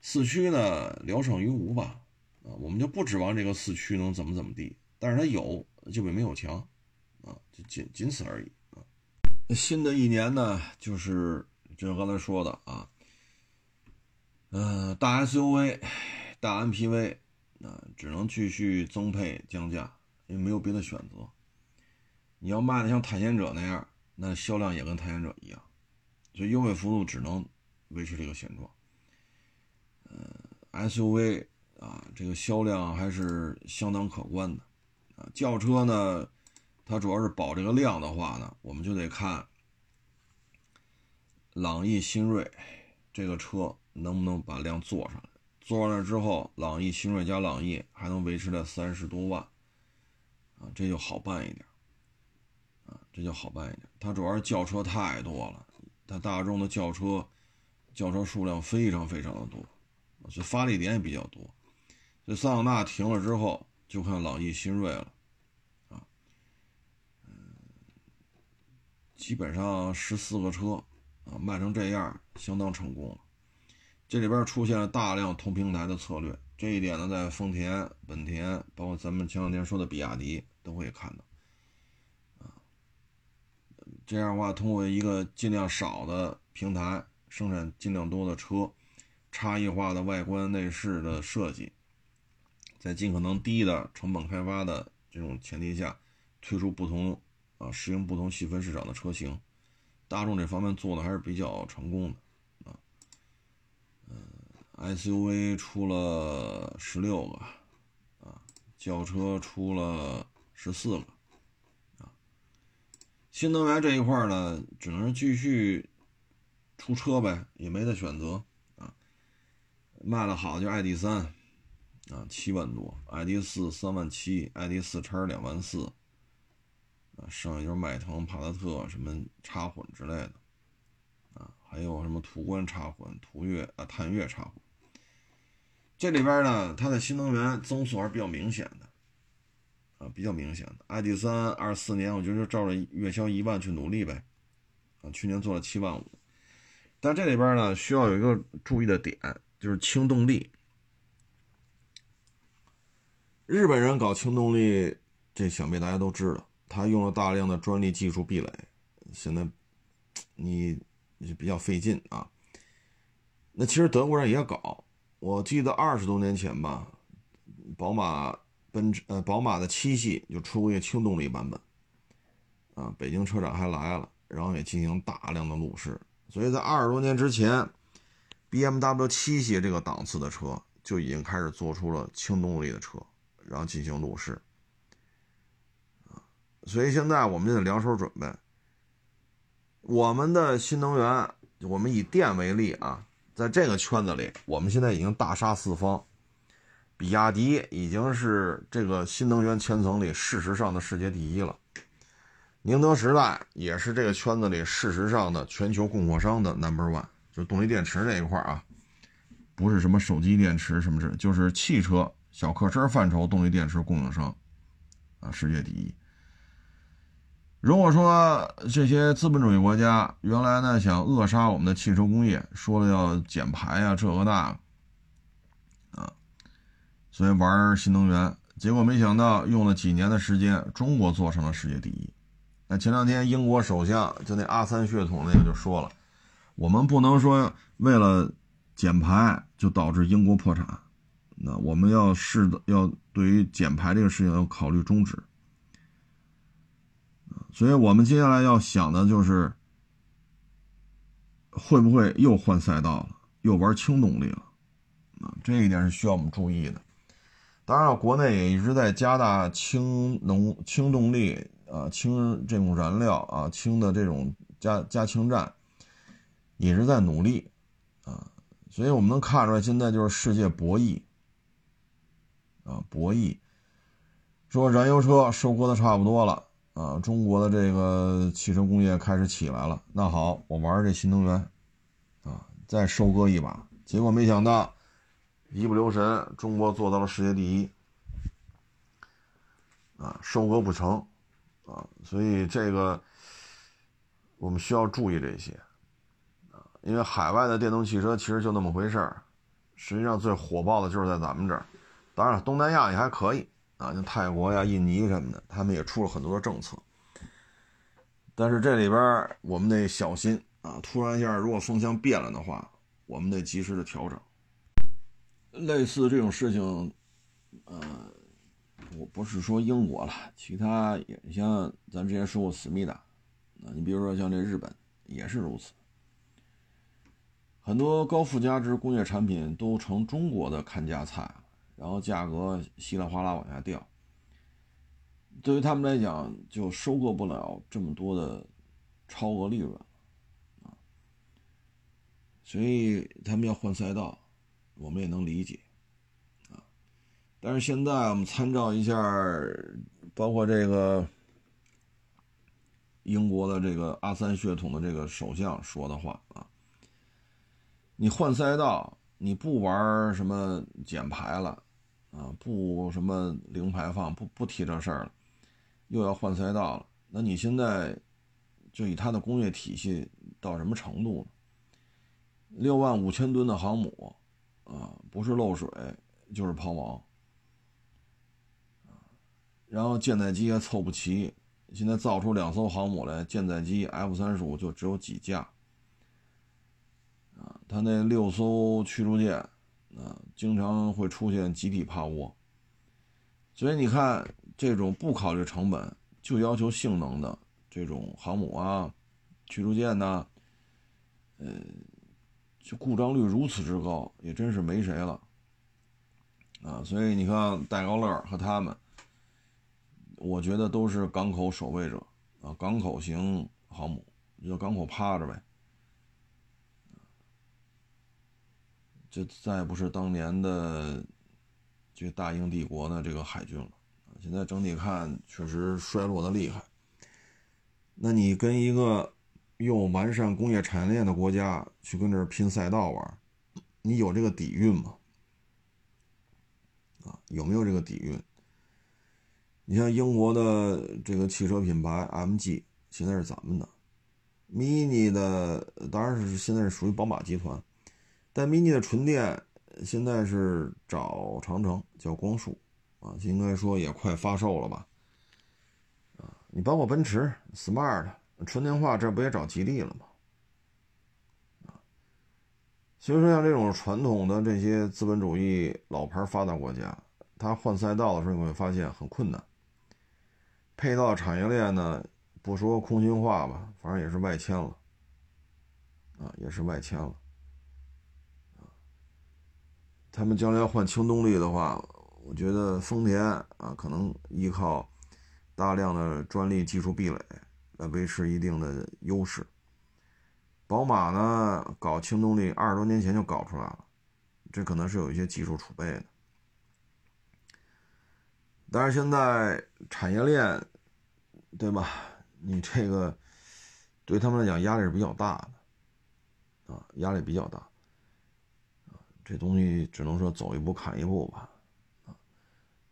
四驱呢，聊胜于无吧，啊，我们就不指望这个四驱能怎么怎么地，但是它有就比没有强，啊，就仅仅此而已。新的一年呢，就是就像刚才说的啊，嗯，大 SUV、大 MPV，啊，只能继续增配降价，因为没有别的选择。你要卖的像探险者那样，那销量也跟探险者一样，所以优惠幅度只能维持这个现状。嗯，SUV 啊，这个销量还是相当可观的啊。轿车呢，它主要是保这个量的话呢，我们就得看朗逸、新锐这个车能不能把量做上来。做上来之后，朗逸、新锐加朗逸还能维持在三十多万啊，这就好办一点啊，这就好办一点。它主要是轿车太多了，它大众的轿车轿车数量非常非常的多。所以发力点也比较多，所以桑塔纳停了之后，就看朗逸、新锐了，啊，嗯，基本上十四个车啊卖成这样，相当成功了。这里边出现了大量同平台的策略，这一点呢，在丰田、本田，包括咱们前两天说的比亚迪都会看到，啊，这样的话，通过一个尽量少的平台生产尽量多的车。差异化的外观内饰的设计，在尽可能低的成本开发的这种前提下，推出不同啊适应不同细分市场的车型，大众这方面做的还是比较成功的啊。嗯，SUV 出了十六个啊，轿车出了十四个啊。新能源这一块呢，只能继续出车呗，也没得选择。啊卖的好就 ID 三，啊七万多，ID 四三万七，ID 四叉两万四，啊剩下就是迈腾、帕萨特什么插混之类的，啊还有什么途观插混、途岳啊探岳插混。这里边呢，它的新能源增速还是比较明显的，啊比较明显的。ID 三二四年我觉得就照着月销一万去努力呗，啊去年做了七万五，但这里边呢需要有一个注意的点。就是轻动力，日本人搞轻动力，这想必大家都知道，他用了大量的专利技术壁垒，现在你你比较费劲啊。那其实德国人也搞，我记得二十多年前吧，宝马、奔驰呃宝马的七系就出过一个轻动力版本，啊，北京车展还来了，然后也进行大量的路试，所以在二十多年之前。B M W 七系这个档次的车就已经开始做出了轻动力的车，然后进行路试，所以现在我们就得两手准备。我们的新能源，我们以电为例啊，在这个圈子里，我们现在已经大杀四方。比亚迪已经是这个新能源圈层里事实上的世界第一了，宁德时代也是这个圈子里事实上的全球供货商的 number one。就动力电池这一块啊，不是什么手机电池什么是，就是汽车小客车范畴动力电池供应商啊，世界第一。如果说这些资本主义国家原来呢想扼杀我们的汽车工业，说了要减排啊这个那啊，所以玩新能源，结果没想到用了几年的时间，中国做成了世界第一。那前两天英国首相就那阿三血统那个就说了。我们不能说为了减排就导致英国破产，那我们要试的要对于减排这个事情要考虑终止。所以我们接下来要想的就是，会不会又换赛道了，又玩轻动力了？啊，这一点是需要我们注意的。当然，国内也一直在加大氢能、氢动力啊、氢这种燃料啊、氢的这种加加氢站，也是在努力啊。所以我们能看出来，现在就是世界博弈啊，博弈。说燃油车收割的差不多了。啊，中国的这个汽车工业开始起来了。那好，我玩这新能源，啊，再收割一把。结果没想到，一不留神，中国做到了世界第一，啊，收割不成，啊，所以这个我们需要注意这些，啊，因为海外的电动汽车其实就那么回事儿，实际上最火爆的就是在咱们这儿，当然东南亚也还可以。啊，像泰国呀、印尼什么的，他们也出了很多的政策。但是这里边我们得小心啊！突然一下，如果风向变了的话，我们得及时的调整。类似这种事情，呃，我不是说英国了，其他也像咱之前说过思密达，啊，你比如说像这日本也是如此，很多高附加值工业产品都成中国的看家菜。然后价格稀里哗啦往下掉，对于他们来讲，就收割不了这么多的超额利润啊，所以他们要换赛道，我们也能理解啊。但是现在我们参照一下，包括这个英国的这个阿三血统的这个首相说的话啊，你换赛道，你不玩什么减排了。啊，不什么零排放，不不提这事儿了，又要换赛道了。那你现在就以它的工业体系到什么程度呢？六万五千吨的航母啊，不是漏水就是抛锚然后舰载机还凑不齐，现在造出两艘航母来，舰载机 F 三十五就只有几架啊，它那六艘驱逐舰。啊，经常会出现集体趴窝，所以你看，这种不考虑成本就要求性能的这种航母啊、驱逐舰呐，呃，就故障率如此之高，也真是没谁了啊。所以你看，戴高乐和他们，我觉得都是港口守卫者啊，港口型航母，就港口趴着呗。就再也不是当年的这大英帝国的这个海军了，现在整体看确实衰落的厉害。那你跟一个又完善工业产业链的国家去跟这儿拼赛道玩，你有这个底蕴吗？啊，有没有这个底蕴？你像英国的这个汽车品牌 MG，现在是咱们的，Mini 的当然是现在是属于宝马集团。但 mini 的纯电现在是找长城叫光束啊，应该说也快发售了吧？啊，你包括奔驰 smart 纯电化，这不也找吉利了吗？啊，所以说像这种传统的这些资本主义老牌发达国家，它换赛道的时候你会发现很困难。配套产业链呢，不说空心化吧，反正也是外迁了，啊，也是外迁了。他们将来要换轻动力的话，我觉得丰田啊，可能依靠大量的专利技术壁垒来维持一定的优势。宝马呢，搞轻动力二十多年前就搞出来了，这可能是有一些技术储备的。但是现在产业链，对吧？你这个对他们来讲压力是比较大的，啊，压力比较大。这东西只能说走一步看一步吧，啊，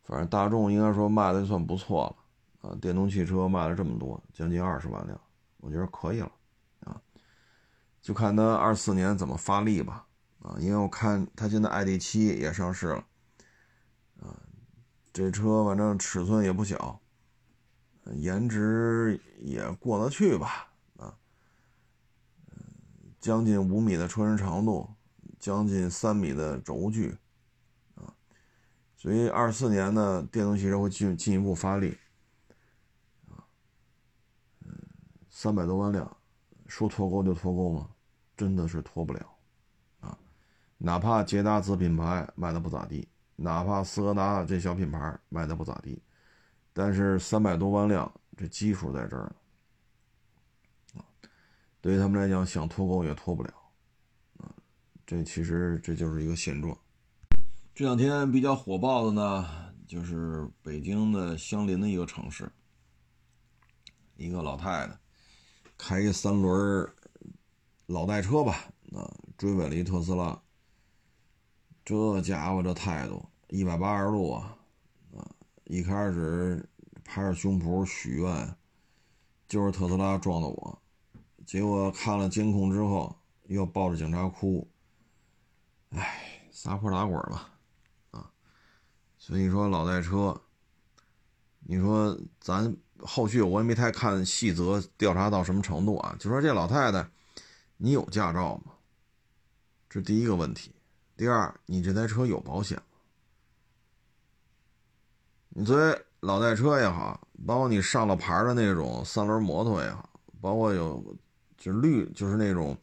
反正大众应该说卖的算不错了，啊，电动汽车卖了这么多，将近二十万辆，我觉得可以了，啊，就看它二四年怎么发力吧，啊，因为我看它现在 ID.7 也上市了，啊，这车反正尺寸也不小，颜值也过得去吧，啊，将近五米的车身长度。将近三米的轴距，啊，所以二四年呢，电动汽车会进进一步发力，啊，嗯，三百多万辆，说脱钩就脱钩吗？真的是脱不了，啊，哪怕捷达子品牌卖的不咋地，哪怕斯柯达这小品牌卖的不咋地，但是三百多万辆这基数在这儿呢，啊，对于他们来讲，想脱钩也脱不了，这其实这就是一个现状。这两天比较火爆的呢，就是北京的相邻的一个城市，一个老太太开一三轮老代车吧，啊，追尾了一特斯拉。这家伙这态度，一百八十度啊，啊，一开始拍着胸脯许愿，就是特斯拉撞的我，结果看了监控之后，又抱着警察哭，哎，撒泼打滚吧。啊所以说老代车，你说咱后续我也没太看细则调查到什么程度啊？就说这老太太，你有驾照吗？这第一个问题。第二，你这台车有保险吗？你作为老代车也好，包括你上了牌的那种三轮摩托也好，包括有就是绿就是那种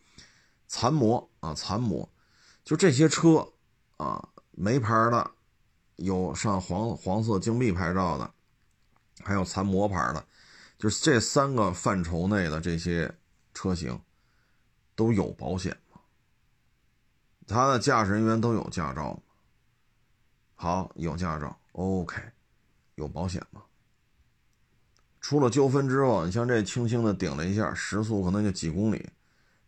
残模啊残模，就这些车啊没牌的。有上黄黄色金币牌照的，还有残模牌的，就是这三个范畴内的这些车型都有保险吗？他的驾驶人员都有驾照吗？好，有驾照，OK，有保险吗？出了纠纷之后，你像这轻轻的顶了一下，时速可能就几公里，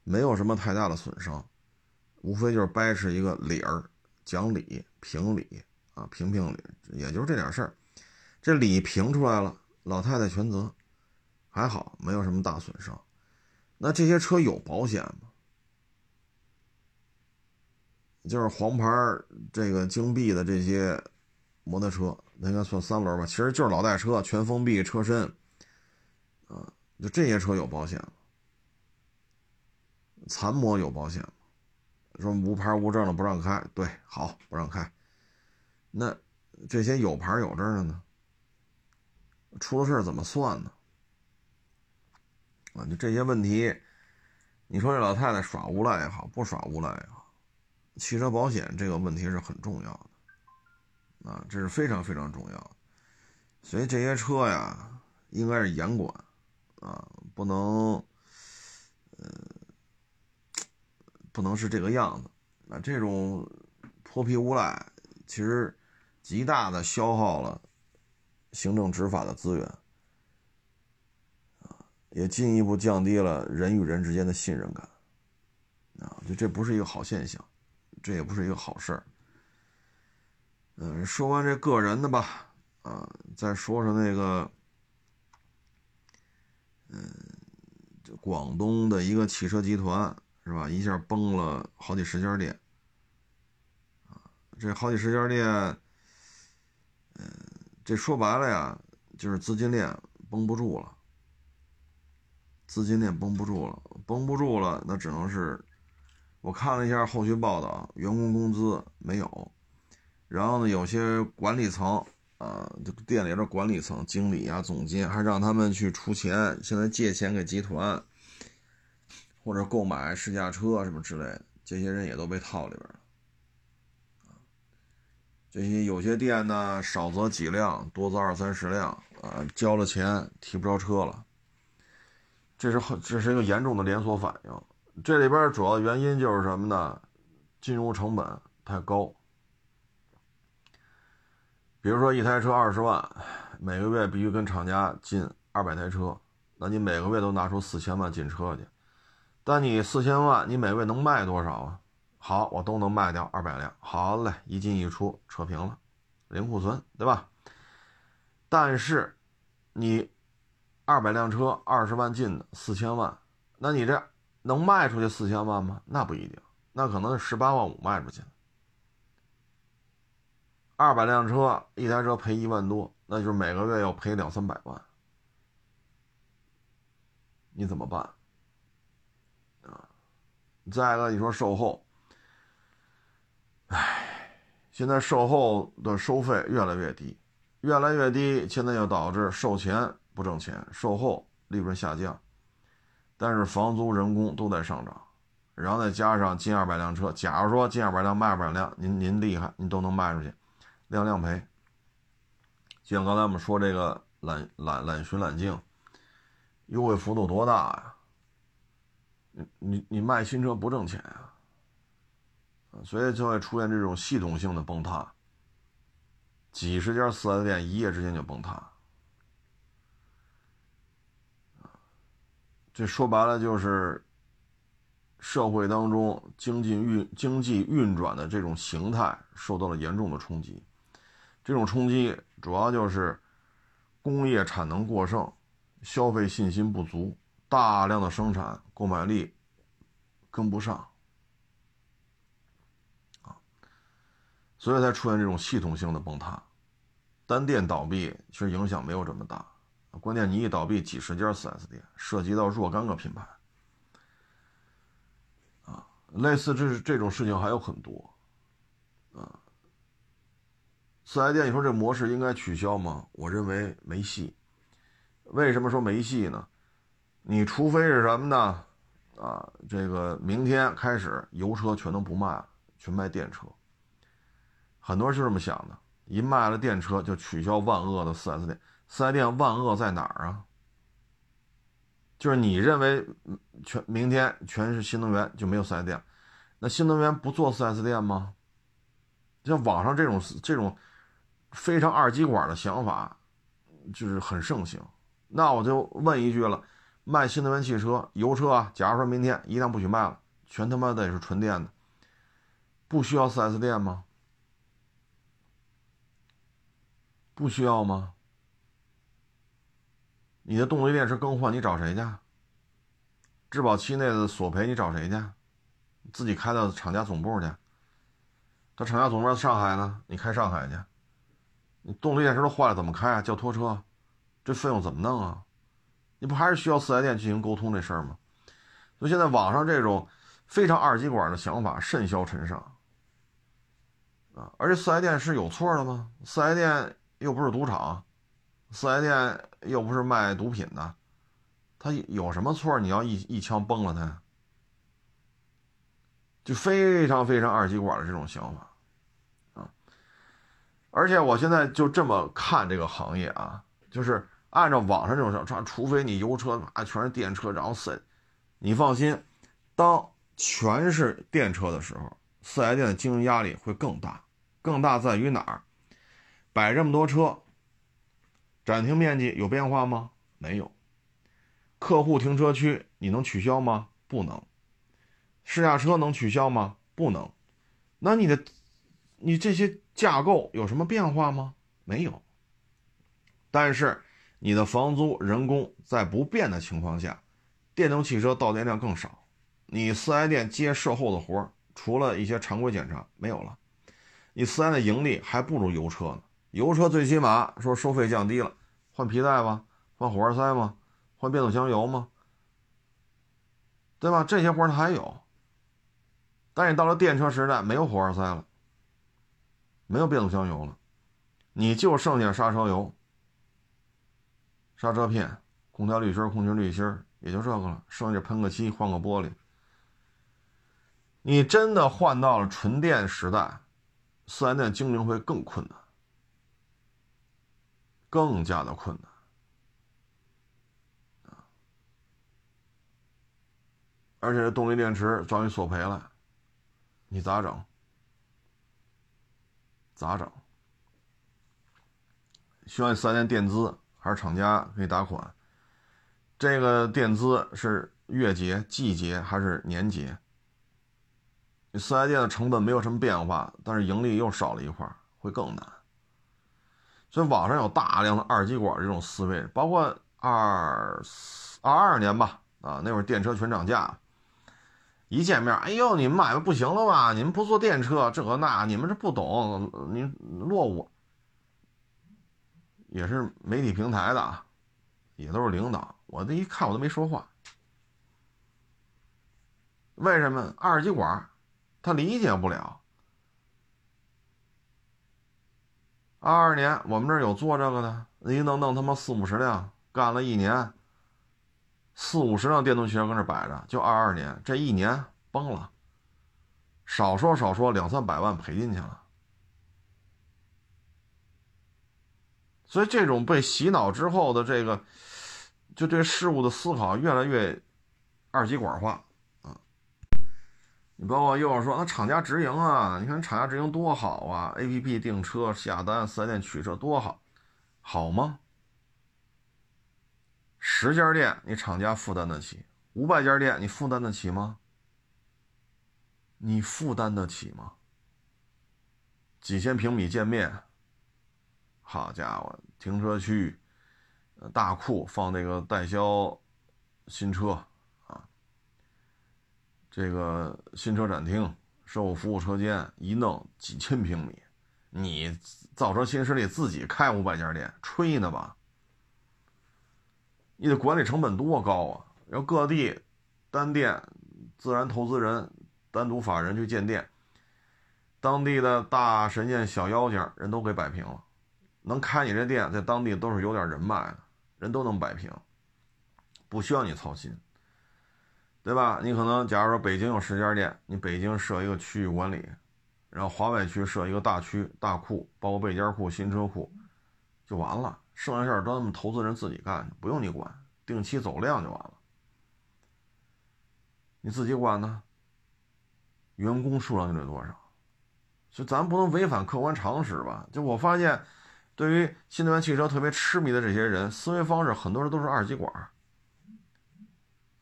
没有什么太大的损伤，无非就是掰扯一个理儿，讲理，评理。啊，评评理，也就是这点事儿，这理评出来了，老太太全责，还好没有什么大损伤。那这些车有保险吗？就是黄牌这个金币的这些摩托车，那应该算三轮吧，其实就是老代车，全封闭车身，啊，就这些车有保险吗？残模有保险？说无牌无证的不让开，对，好，不让开。那这些有牌有证的呢？出了事怎么算呢？啊，就这些问题，你说这老太太耍无赖也好，不耍无赖也好，汽车保险这个问题是很重要的，啊，这是非常非常重要的。所以这些车呀，应该是严管，啊，不能，呃，不能是这个样子。那这种泼皮无赖，其实。极大的消耗了行政执法的资源，啊，也进一步降低了人与人之间的信任感，啊，就这不是一个好现象，这也不是一个好事儿。嗯，说完这个人的吧，啊，再说说那个，嗯，广东的一个汽车集团是吧？一下崩了好几十家店，啊，这好几十家店。嗯，这说白了呀，就是资金链绷不住了，资金链绷不住了，绷不住了，那只能是，我看了一下后续报道，员工工资没有，然后呢，有些管理层啊，这店里的管理层、经理啊、总监，还让他们去出钱，现在借钱给集团，或者购买试驾车什么之类的，这些人也都被套里边了。这些有些店呢，少则几辆，多则二三十辆，啊，交了钱提不着车了。这是很，这是一个严重的连锁反应。这里边主要原因就是什么呢？进入成本太高。比如说一台车二十万，每个月必须跟厂家进二百台车，那你每个月都拿出四千万进车去，但你四千万，你每个月能卖多少啊？好，我都能卖掉二百辆。好嘞，一进一出，扯平了，零库存，对吧？但是，你二百辆车，二十万进的，四千万，那你这能卖出去四千万吗？那不一定，那可能是十八万五卖出去。二百辆车，一台车赔一万多，那就是每个月要赔两三百万，你怎么办？再一个，你说售后。唉，现在售后的收费越来越低，越来越低，现在又导致售前不挣钱，售后利润下降，但是房租、人工都在上涨，然后再加上近二百辆车，假如说近二百辆卖二百辆，您您厉害，您都能卖出去，辆辆赔。就像刚才我们说这个揽揽揽巡揽境，优惠幅度多大呀？你你你卖新车不挣钱啊？所以就会出现这种系统性的崩塌，几十家四 S 店一夜之间就崩塌，这说白了就是社会当中经济运经济运转的这种形态受到了严重的冲击，这种冲击主要就是工业产能过剩，消费信心不足，大量的生产购买力跟不上啊。所以才出现这种系统性的崩塌，单店倒闭其实影响没有这么大，关键你一倒闭几十家 4S 店，涉及到若干个品牌，啊，类似这这种事情还有很多，啊，4S 店你说这模式应该取消吗？我认为没戏。为什么说没戏呢？你除非是什么呢？啊，这个明天开始油车全都不卖了，全卖电车。很多人是这么想的，一卖了电车就取消万恶的 4S 店。4S 店万恶在哪儿啊？就是你认为全明天全是新能源就没有 4S 店，那新能源不做 4S 店吗？像网上这种这种非常二极管的想法，就是很盛行。那我就问一句了：卖新能源汽车、油车啊，假如说明天一辆不许卖了，全他妈的也是纯电的，不需要 4S 店吗？不需要吗？你的动力电池更换，你找谁去？质保期内的索赔，你找谁去？自己开到厂家总部去。他厂家总部在上海呢，你开上海去。你动力电池都坏了，怎么开啊？叫拖车，这费用怎么弄啊？你不还是需要四 S 店进行沟通这事儿吗？所以现在网上这种非常二极管的想法甚嚣尘上啊！而且四 S 店是有错的吗？四 S 店。又不是赌场，四 S 店又不是卖毒品的，他有什么错？你要一一枪崩了他？就非常非常二极管的这种想法啊！而且我现在就这么看这个行业啊，就是按照网上这种想，除非你油车啊全是电车，然后四，你放心，当全是电车的时候，四 S 店的经营压力会更大，更大在于哪儿？摆这么多车，展厅面积有变化吗？没有。客户停车区你能取消吗？不能。试驾车能取消吗？不能。那你的，你这些架构有什么变化吗？没有。但是你的房租、人工在不变的情况下，电动汽车到店量更少，你四 S 店接售后的活除了一些常规检查没有了，你四 S 的盈利还不如油车呢。油车最起码说收费降低了，换皮带吗？换火花塞吗？换变速箱油吗？对吧？这些活它还有。但你到了电车时代，没有火花塞了，没有变速箱油了，你就剩下刹车油、刹车片、空调滤芯、空气滤芯，也就这个了。剩下喷个漆、换个玻璃。你真的换到了纯电时代，四 S 店经营会更困难。更加的困难而且动力电池遭遇索赔了，你咋整？咋整？需要四 S 店垫资，还是厂家给你打款？这个垫资是月结、季结还是年结？你四 S 店的成本没有什么变化，但是盈利又少了一块，会更难。所以网上有大量的二极管这种思维，包括二二二年吧，啊，那会儿电车全涨价，一见面，哎呦，你们买的不行了吧？你们不做电车，这个那，你们是不懂，你落伍。也是媒体平台的啊，也都是领导，我这一看我都没说话。为什么二极管他理解不了？二二年我们这儿有做这个的，一弄弄他妈四五十辆，干了一年，四五十辆电动汽车搁那摆着，就二二年这一年崩了，少说少说两三百万赔进去了。所以这种被洗脑之后的这个，就对事物的思考越来越二极管化啊！你包括又要说那厂家直营啊，你看厂家直营多好啊！A P P 订车下单，四 S 店取车多好，好吗？十家店你厂家负担得起，五百家店你负担得起吗？你负担得起吗？几千平米店面。好家伙，停车区，大库放那个代销新车啊，这个新车展厅、售后服务车间一弄几千平米，你造车新势力自己开五百家店，吹呢吧？你的管理成本多高啊？要各地单店、自然投资人、单独法人去建店，当地的大神仙、小妖精人都给摆平了。能开你这店，在当地都是有点人脉的，人都能摆平，不需要你操心，对吧？你可能假如说北京有十家店，你北京设一个区域管理，然后华北区设一个大区大库，包括备件库、新车库，就完了。剩下事儿都他们投资人自己干，不用你管，定期走量就完了。你自己管呢？员工数量就得多少？所以咱不能违反客观常识吧？就我发现。对于新能源汽车特别痴迷的这些人，思维方式很多人都是二极管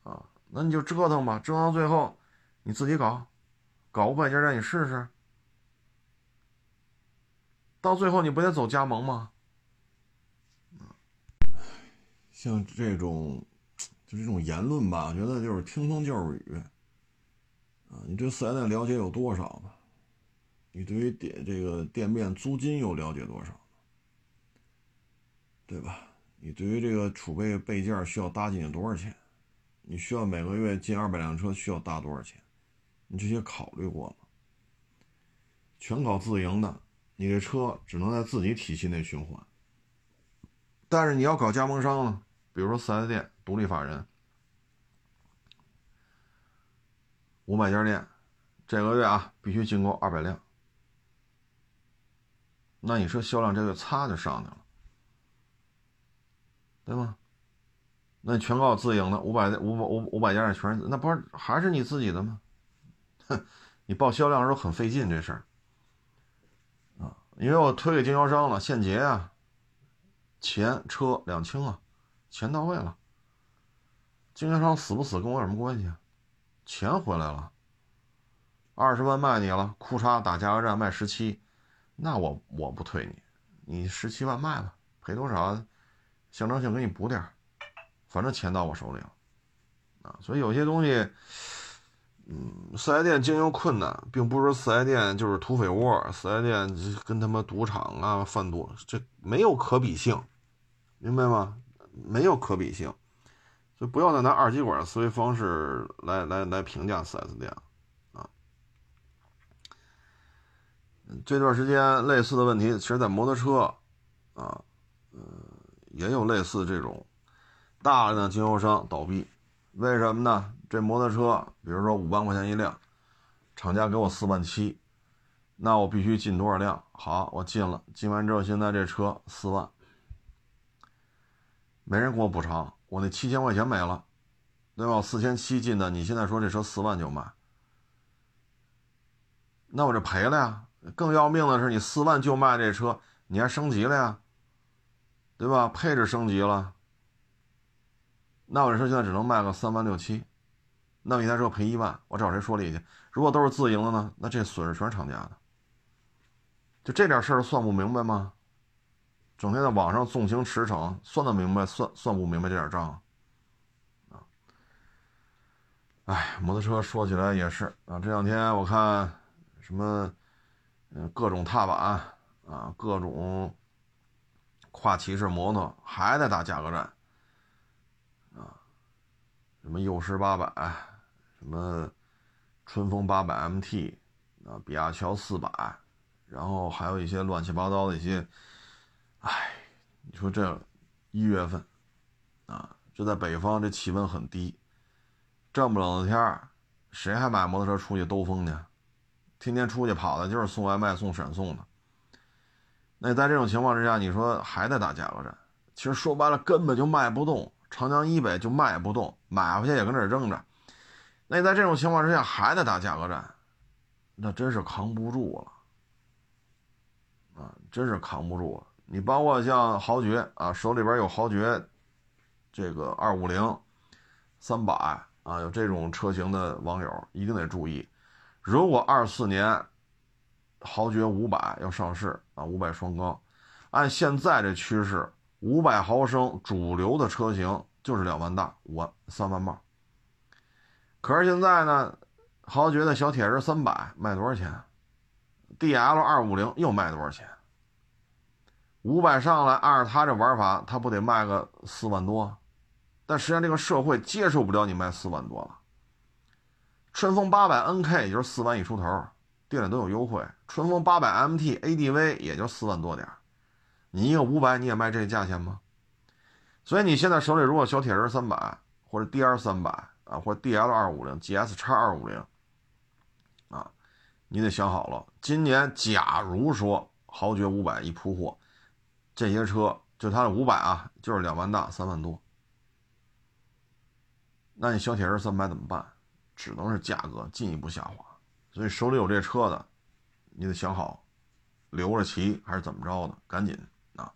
啊，那你就折腾吧，折腾到最后，你自己搞，搞五百家让你试试，到最后你不得走加盟吗？像这种，就这种言论吧，我觉得就是听风就是雨，啊，你对四 S 店了解有多少呢？你对于店这个店面租金又了解多少？对吧？你对于这个储备备件需要搭进去多少钱？你需要每个月进二百辆车，需要搭多少钱？你这些考虑过吗？全搞自营的，你这车只能在自己体系内循环。但是你要搞加盟商呢，比如说四 S 店、独立法人，五百家店，这个月啊必须进够二百辆，那你说销量这个擦就上去了。对吗？那全靠自营的，五百五百五五百家店全是，那不是还是你自己的吗？哼，你报销量时候很费劲这事儿啊，因为我推给经销商了，现结啊，钱车两清啊，钱到位了，经销商死不死跟我有什么关系啊？钱回来了，二十万卖你了，库嚓打价格战卖十七，那我我不退你，你十七万卖吧，赔多少？象征性给你补点反正钱到我手里了，啊，所以有些东西，嗯，四 S 店经营困难，并不是说四 S 店就是土匪窝，四 S 店跟他妈赌场啊、贩毒，这没有可比性，明白吗？没有可比性，所以不要再拿二极管的思维方式来来来评价四 S 店啊。这段时间类似的问题，其实在摩托车，啊，嗯。也有类似这种大量的经销商倒闭，为什么呢？这摩托车，比如说五万块钱一辆，厂家给我四万七，那我必须进多少辆？好，我进了，进完之后，现在这车四万，没人给我补偿，我那七千块钱没了，对吧？四千七进的，你现在说这车四万就卖，那我这赔了呀。更要命的是，你四万就卖这车，你还升级了呀？对吧？配置升级了，那我这车现在只能卖个三万六七，那我一台车赔一万，我找谁说理去？如果都是自营的呢？那这损失全是厂家的。就这点事儿算不明白吗？整天在网上纵情驰骋，算得明白，算算不明白这点账啊！哎，摩托车说起来也是啊，这两天我看什么，嗯，各种踏板啊，各种。跨骑士摩托还在打价格战，啊，什么幼狮八百，什么春风八百 MT，啊，比亚乔四百，然后还有一些乱七八糟的一些哎，你说这一月份啊，这在北方这气温很低，这么冷的天，谁还买摩托车出去兜风去？天天出去跑的就是送外卖、送闪送的。那在这种情况之下，你说还得打价格战？其实说白了，根本就卖不动，长江以北就卖不动，买回去也跟这儿扔着。那在这种情况之下还得打价格战，那真是扛不住了，啊，真是扛不住了。你包括像豪爵啊，手里边有豪爵，这个二五零、三百啊，有这种车型的网友一定得注意，如果二四年。豪爵五百要上市啊，五百双缸，按现在这趋势，五百毫升主流的车型就是两万大，五万三万八。可是现在呢，豪爵的小铁人三百卖多少钱？D L 二五零又卖多少钱？五百上来，按照他这玩法，他不得卖个四万多？但实际上这个社会接受不了你卖四万多了。春风八百 N K 也就是四万一出头。店里都有优惠，春风八百 MT ADV 也就四万多点你一个五百你也卖这价钱吗？所以你现在手里如果小铁人三百或者 DR 三百啊，或者 DL 二五零、GS 叉二五零啊，你得想好了，今年假如说豪爵五百一铺货，这些车就它的五百啊，就是两万大三万多，那你小铁人三百怎么办？只能是价格进一步下滑。所以手里有这车的，你得想好，留着骑还是怎么着的？赶紧啊！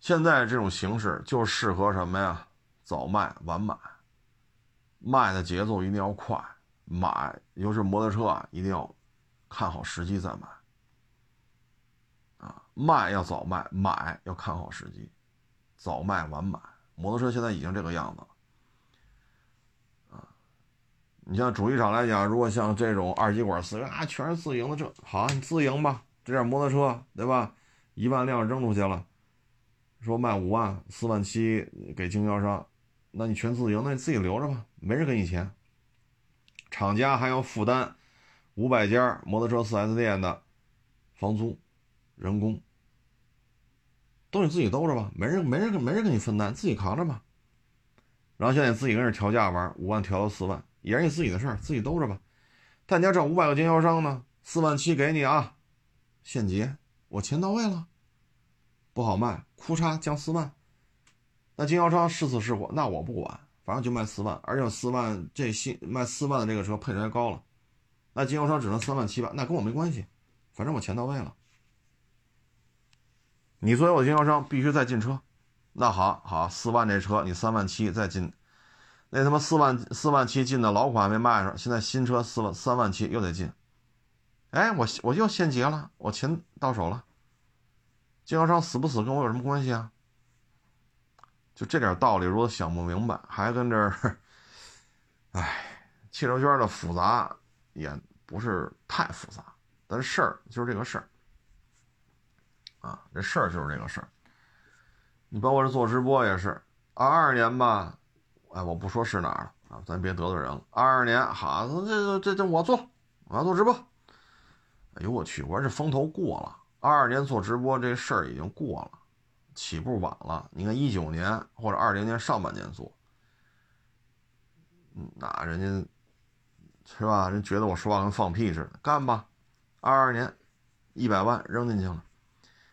现在这种形式就适合什么呀？早卖晚买，卖的节奏一定要快，买尤其是摩托车啊，一定要看好时机再买。啊，卖要早卖，买要看好时机，早卖晚买。摩托车现在已经这个样子了。你像主机厂来讲，如果像这种二极管四驱啊，全是自营的，这好，你自营吧，这点摩托车，对吧？一万辆扔出去了，说卖五万、四万七给经销商，那你全自营，那你自己留着吧，没人给你钱。厂家还要负担五百家摩托车 4S 店的房租、人工，都你自己兜着吧，没人、没人、没人给你分担，自己扛着吧。然后现在自己跟这调价玩，五万调到四万。也是你自己的事儿，自己兜着吧。但你要找五百个经销商呢，四万七给你啊，现结，我钱到位了，不好卖，哭嚓降四万。那经销商是死是活，那我不管，反正就卖四万，而且四万这新卖四万的这个车配置还高了，那经销商只能三万七八，那跟我没关系，反正我钱到位了。你作为我经销商必须再进车，那好好四万这车你三万七再进。那他妈四万四万七进的老款没卖上，现在新车四万三万七又得进，哎，我我就先结了，我钱到手了。经销商死不死跟我有什么关系啊？就这点道理，如果想不明白，还跟这儿，哎，汽车圈的复杂也不是太复杂，但事儿就是这个事儿啊，这事儿就是这个事儿。你包括这做直播也是，二二年吧。哎，我不说是哪儿了啊，咱别得罪人了。二二年，好，这这这这我做，我要做直播。哎呦我去，我说这风头过了。二二年做直播这事儿已经过了，起步晚了。你看一九年或者二零年上半年做，那人家是吧？人觉得我说话跟放屁似的，干吧。二二年，一百万扔进去了，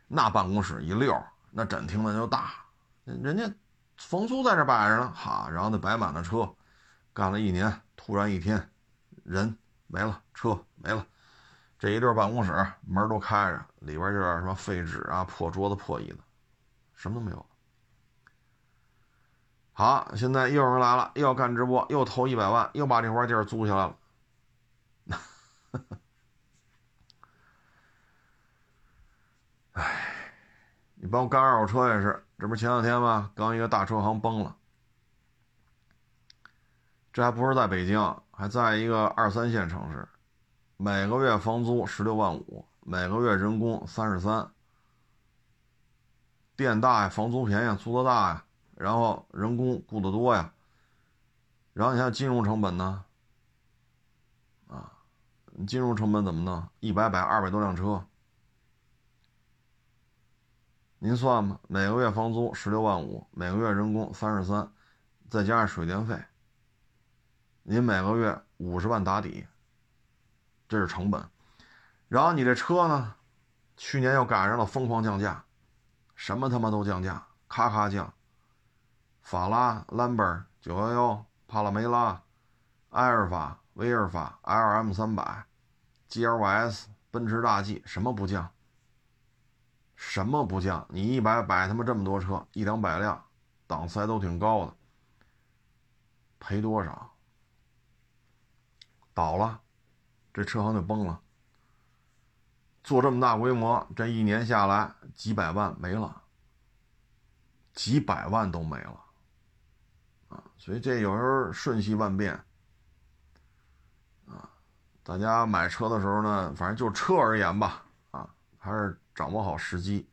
那办公室一溜，那展厅那就大，人家。房租在这摆着呢，哈，然后那摆满了车，干了一年，突然一天，人没了，车没了，这一溜办公室门都开着，里边就是什么废纸啊、破桌子、破椅子，什么都没有。好，现在又有人来了，又要干直播，又投一百万，又把这块地儿租下来了。哎，你帮我干二手车也是。这不是前两天吗？刚一个大车行崩了，这还不是在北京，还在一个二三线城市，每个月房租十六万五，每个月人工三十三，店大呀，房租便宜，租的大呀，然后人工雇的多呀，然后你像金融成本呢，啊，金融成本怎么弄？一百百二百多辆车。您算吧，每个月房租十六万五，每个月人工三十三，再加上水电费，您每个月五十万打底，这是成本。然后你这车呢，去年又赶上了疯狂降价，什么他妈都降价，咔咔降。法拉、兰博、九幺幺、帕拉梅拉、埃尔法、威尔法、LM 三百、GLS、奔驰大 G，什么不降？什么不降？你一百摆他妈这么多车，一两百辆，档次还都挺高的，赔多少？倒了，这车行就崩了。做这么大规模，这一年下来几百万没了，几百万都没了。啊，所以这有时候瞬息万变，啊，大家买车的时候呢，反正就车而言吧，还是掌握好时机。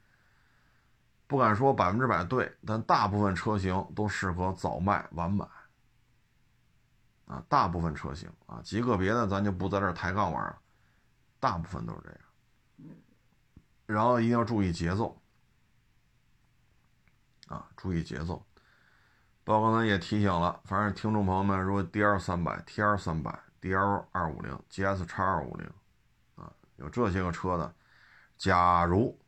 不敢说百分之百对，但大部分车型都适合早卖晚买。啊，大部分车型啊，极个别的咱就不在这抬杠玩了，大部分都是这样。然后一定要注意节奏，啊，注意节奏。包括呢也提醒了，反正听众朋友们，如果 D L 三百、T R 三百、D L 二五零、G S 叉二五零，啊，有这些个车的，假如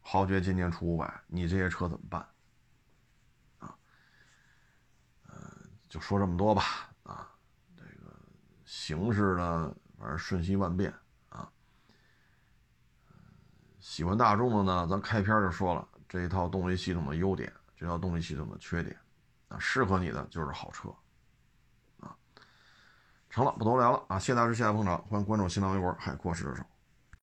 豪爵今年出五百，你这些车怎么办？啊，呃，就说这么多吧，啊，这个形势呢，反正瞬息万变啊。喜欢大众的呢，咱开篇就说了这一套动力系统的优点，这套动力系统的缺点。啊，适合你的就是好车，啊，成了，不多聊了啊！谢大家，谢谢捧场，欢迎关注新浪微博“海阔试车手”。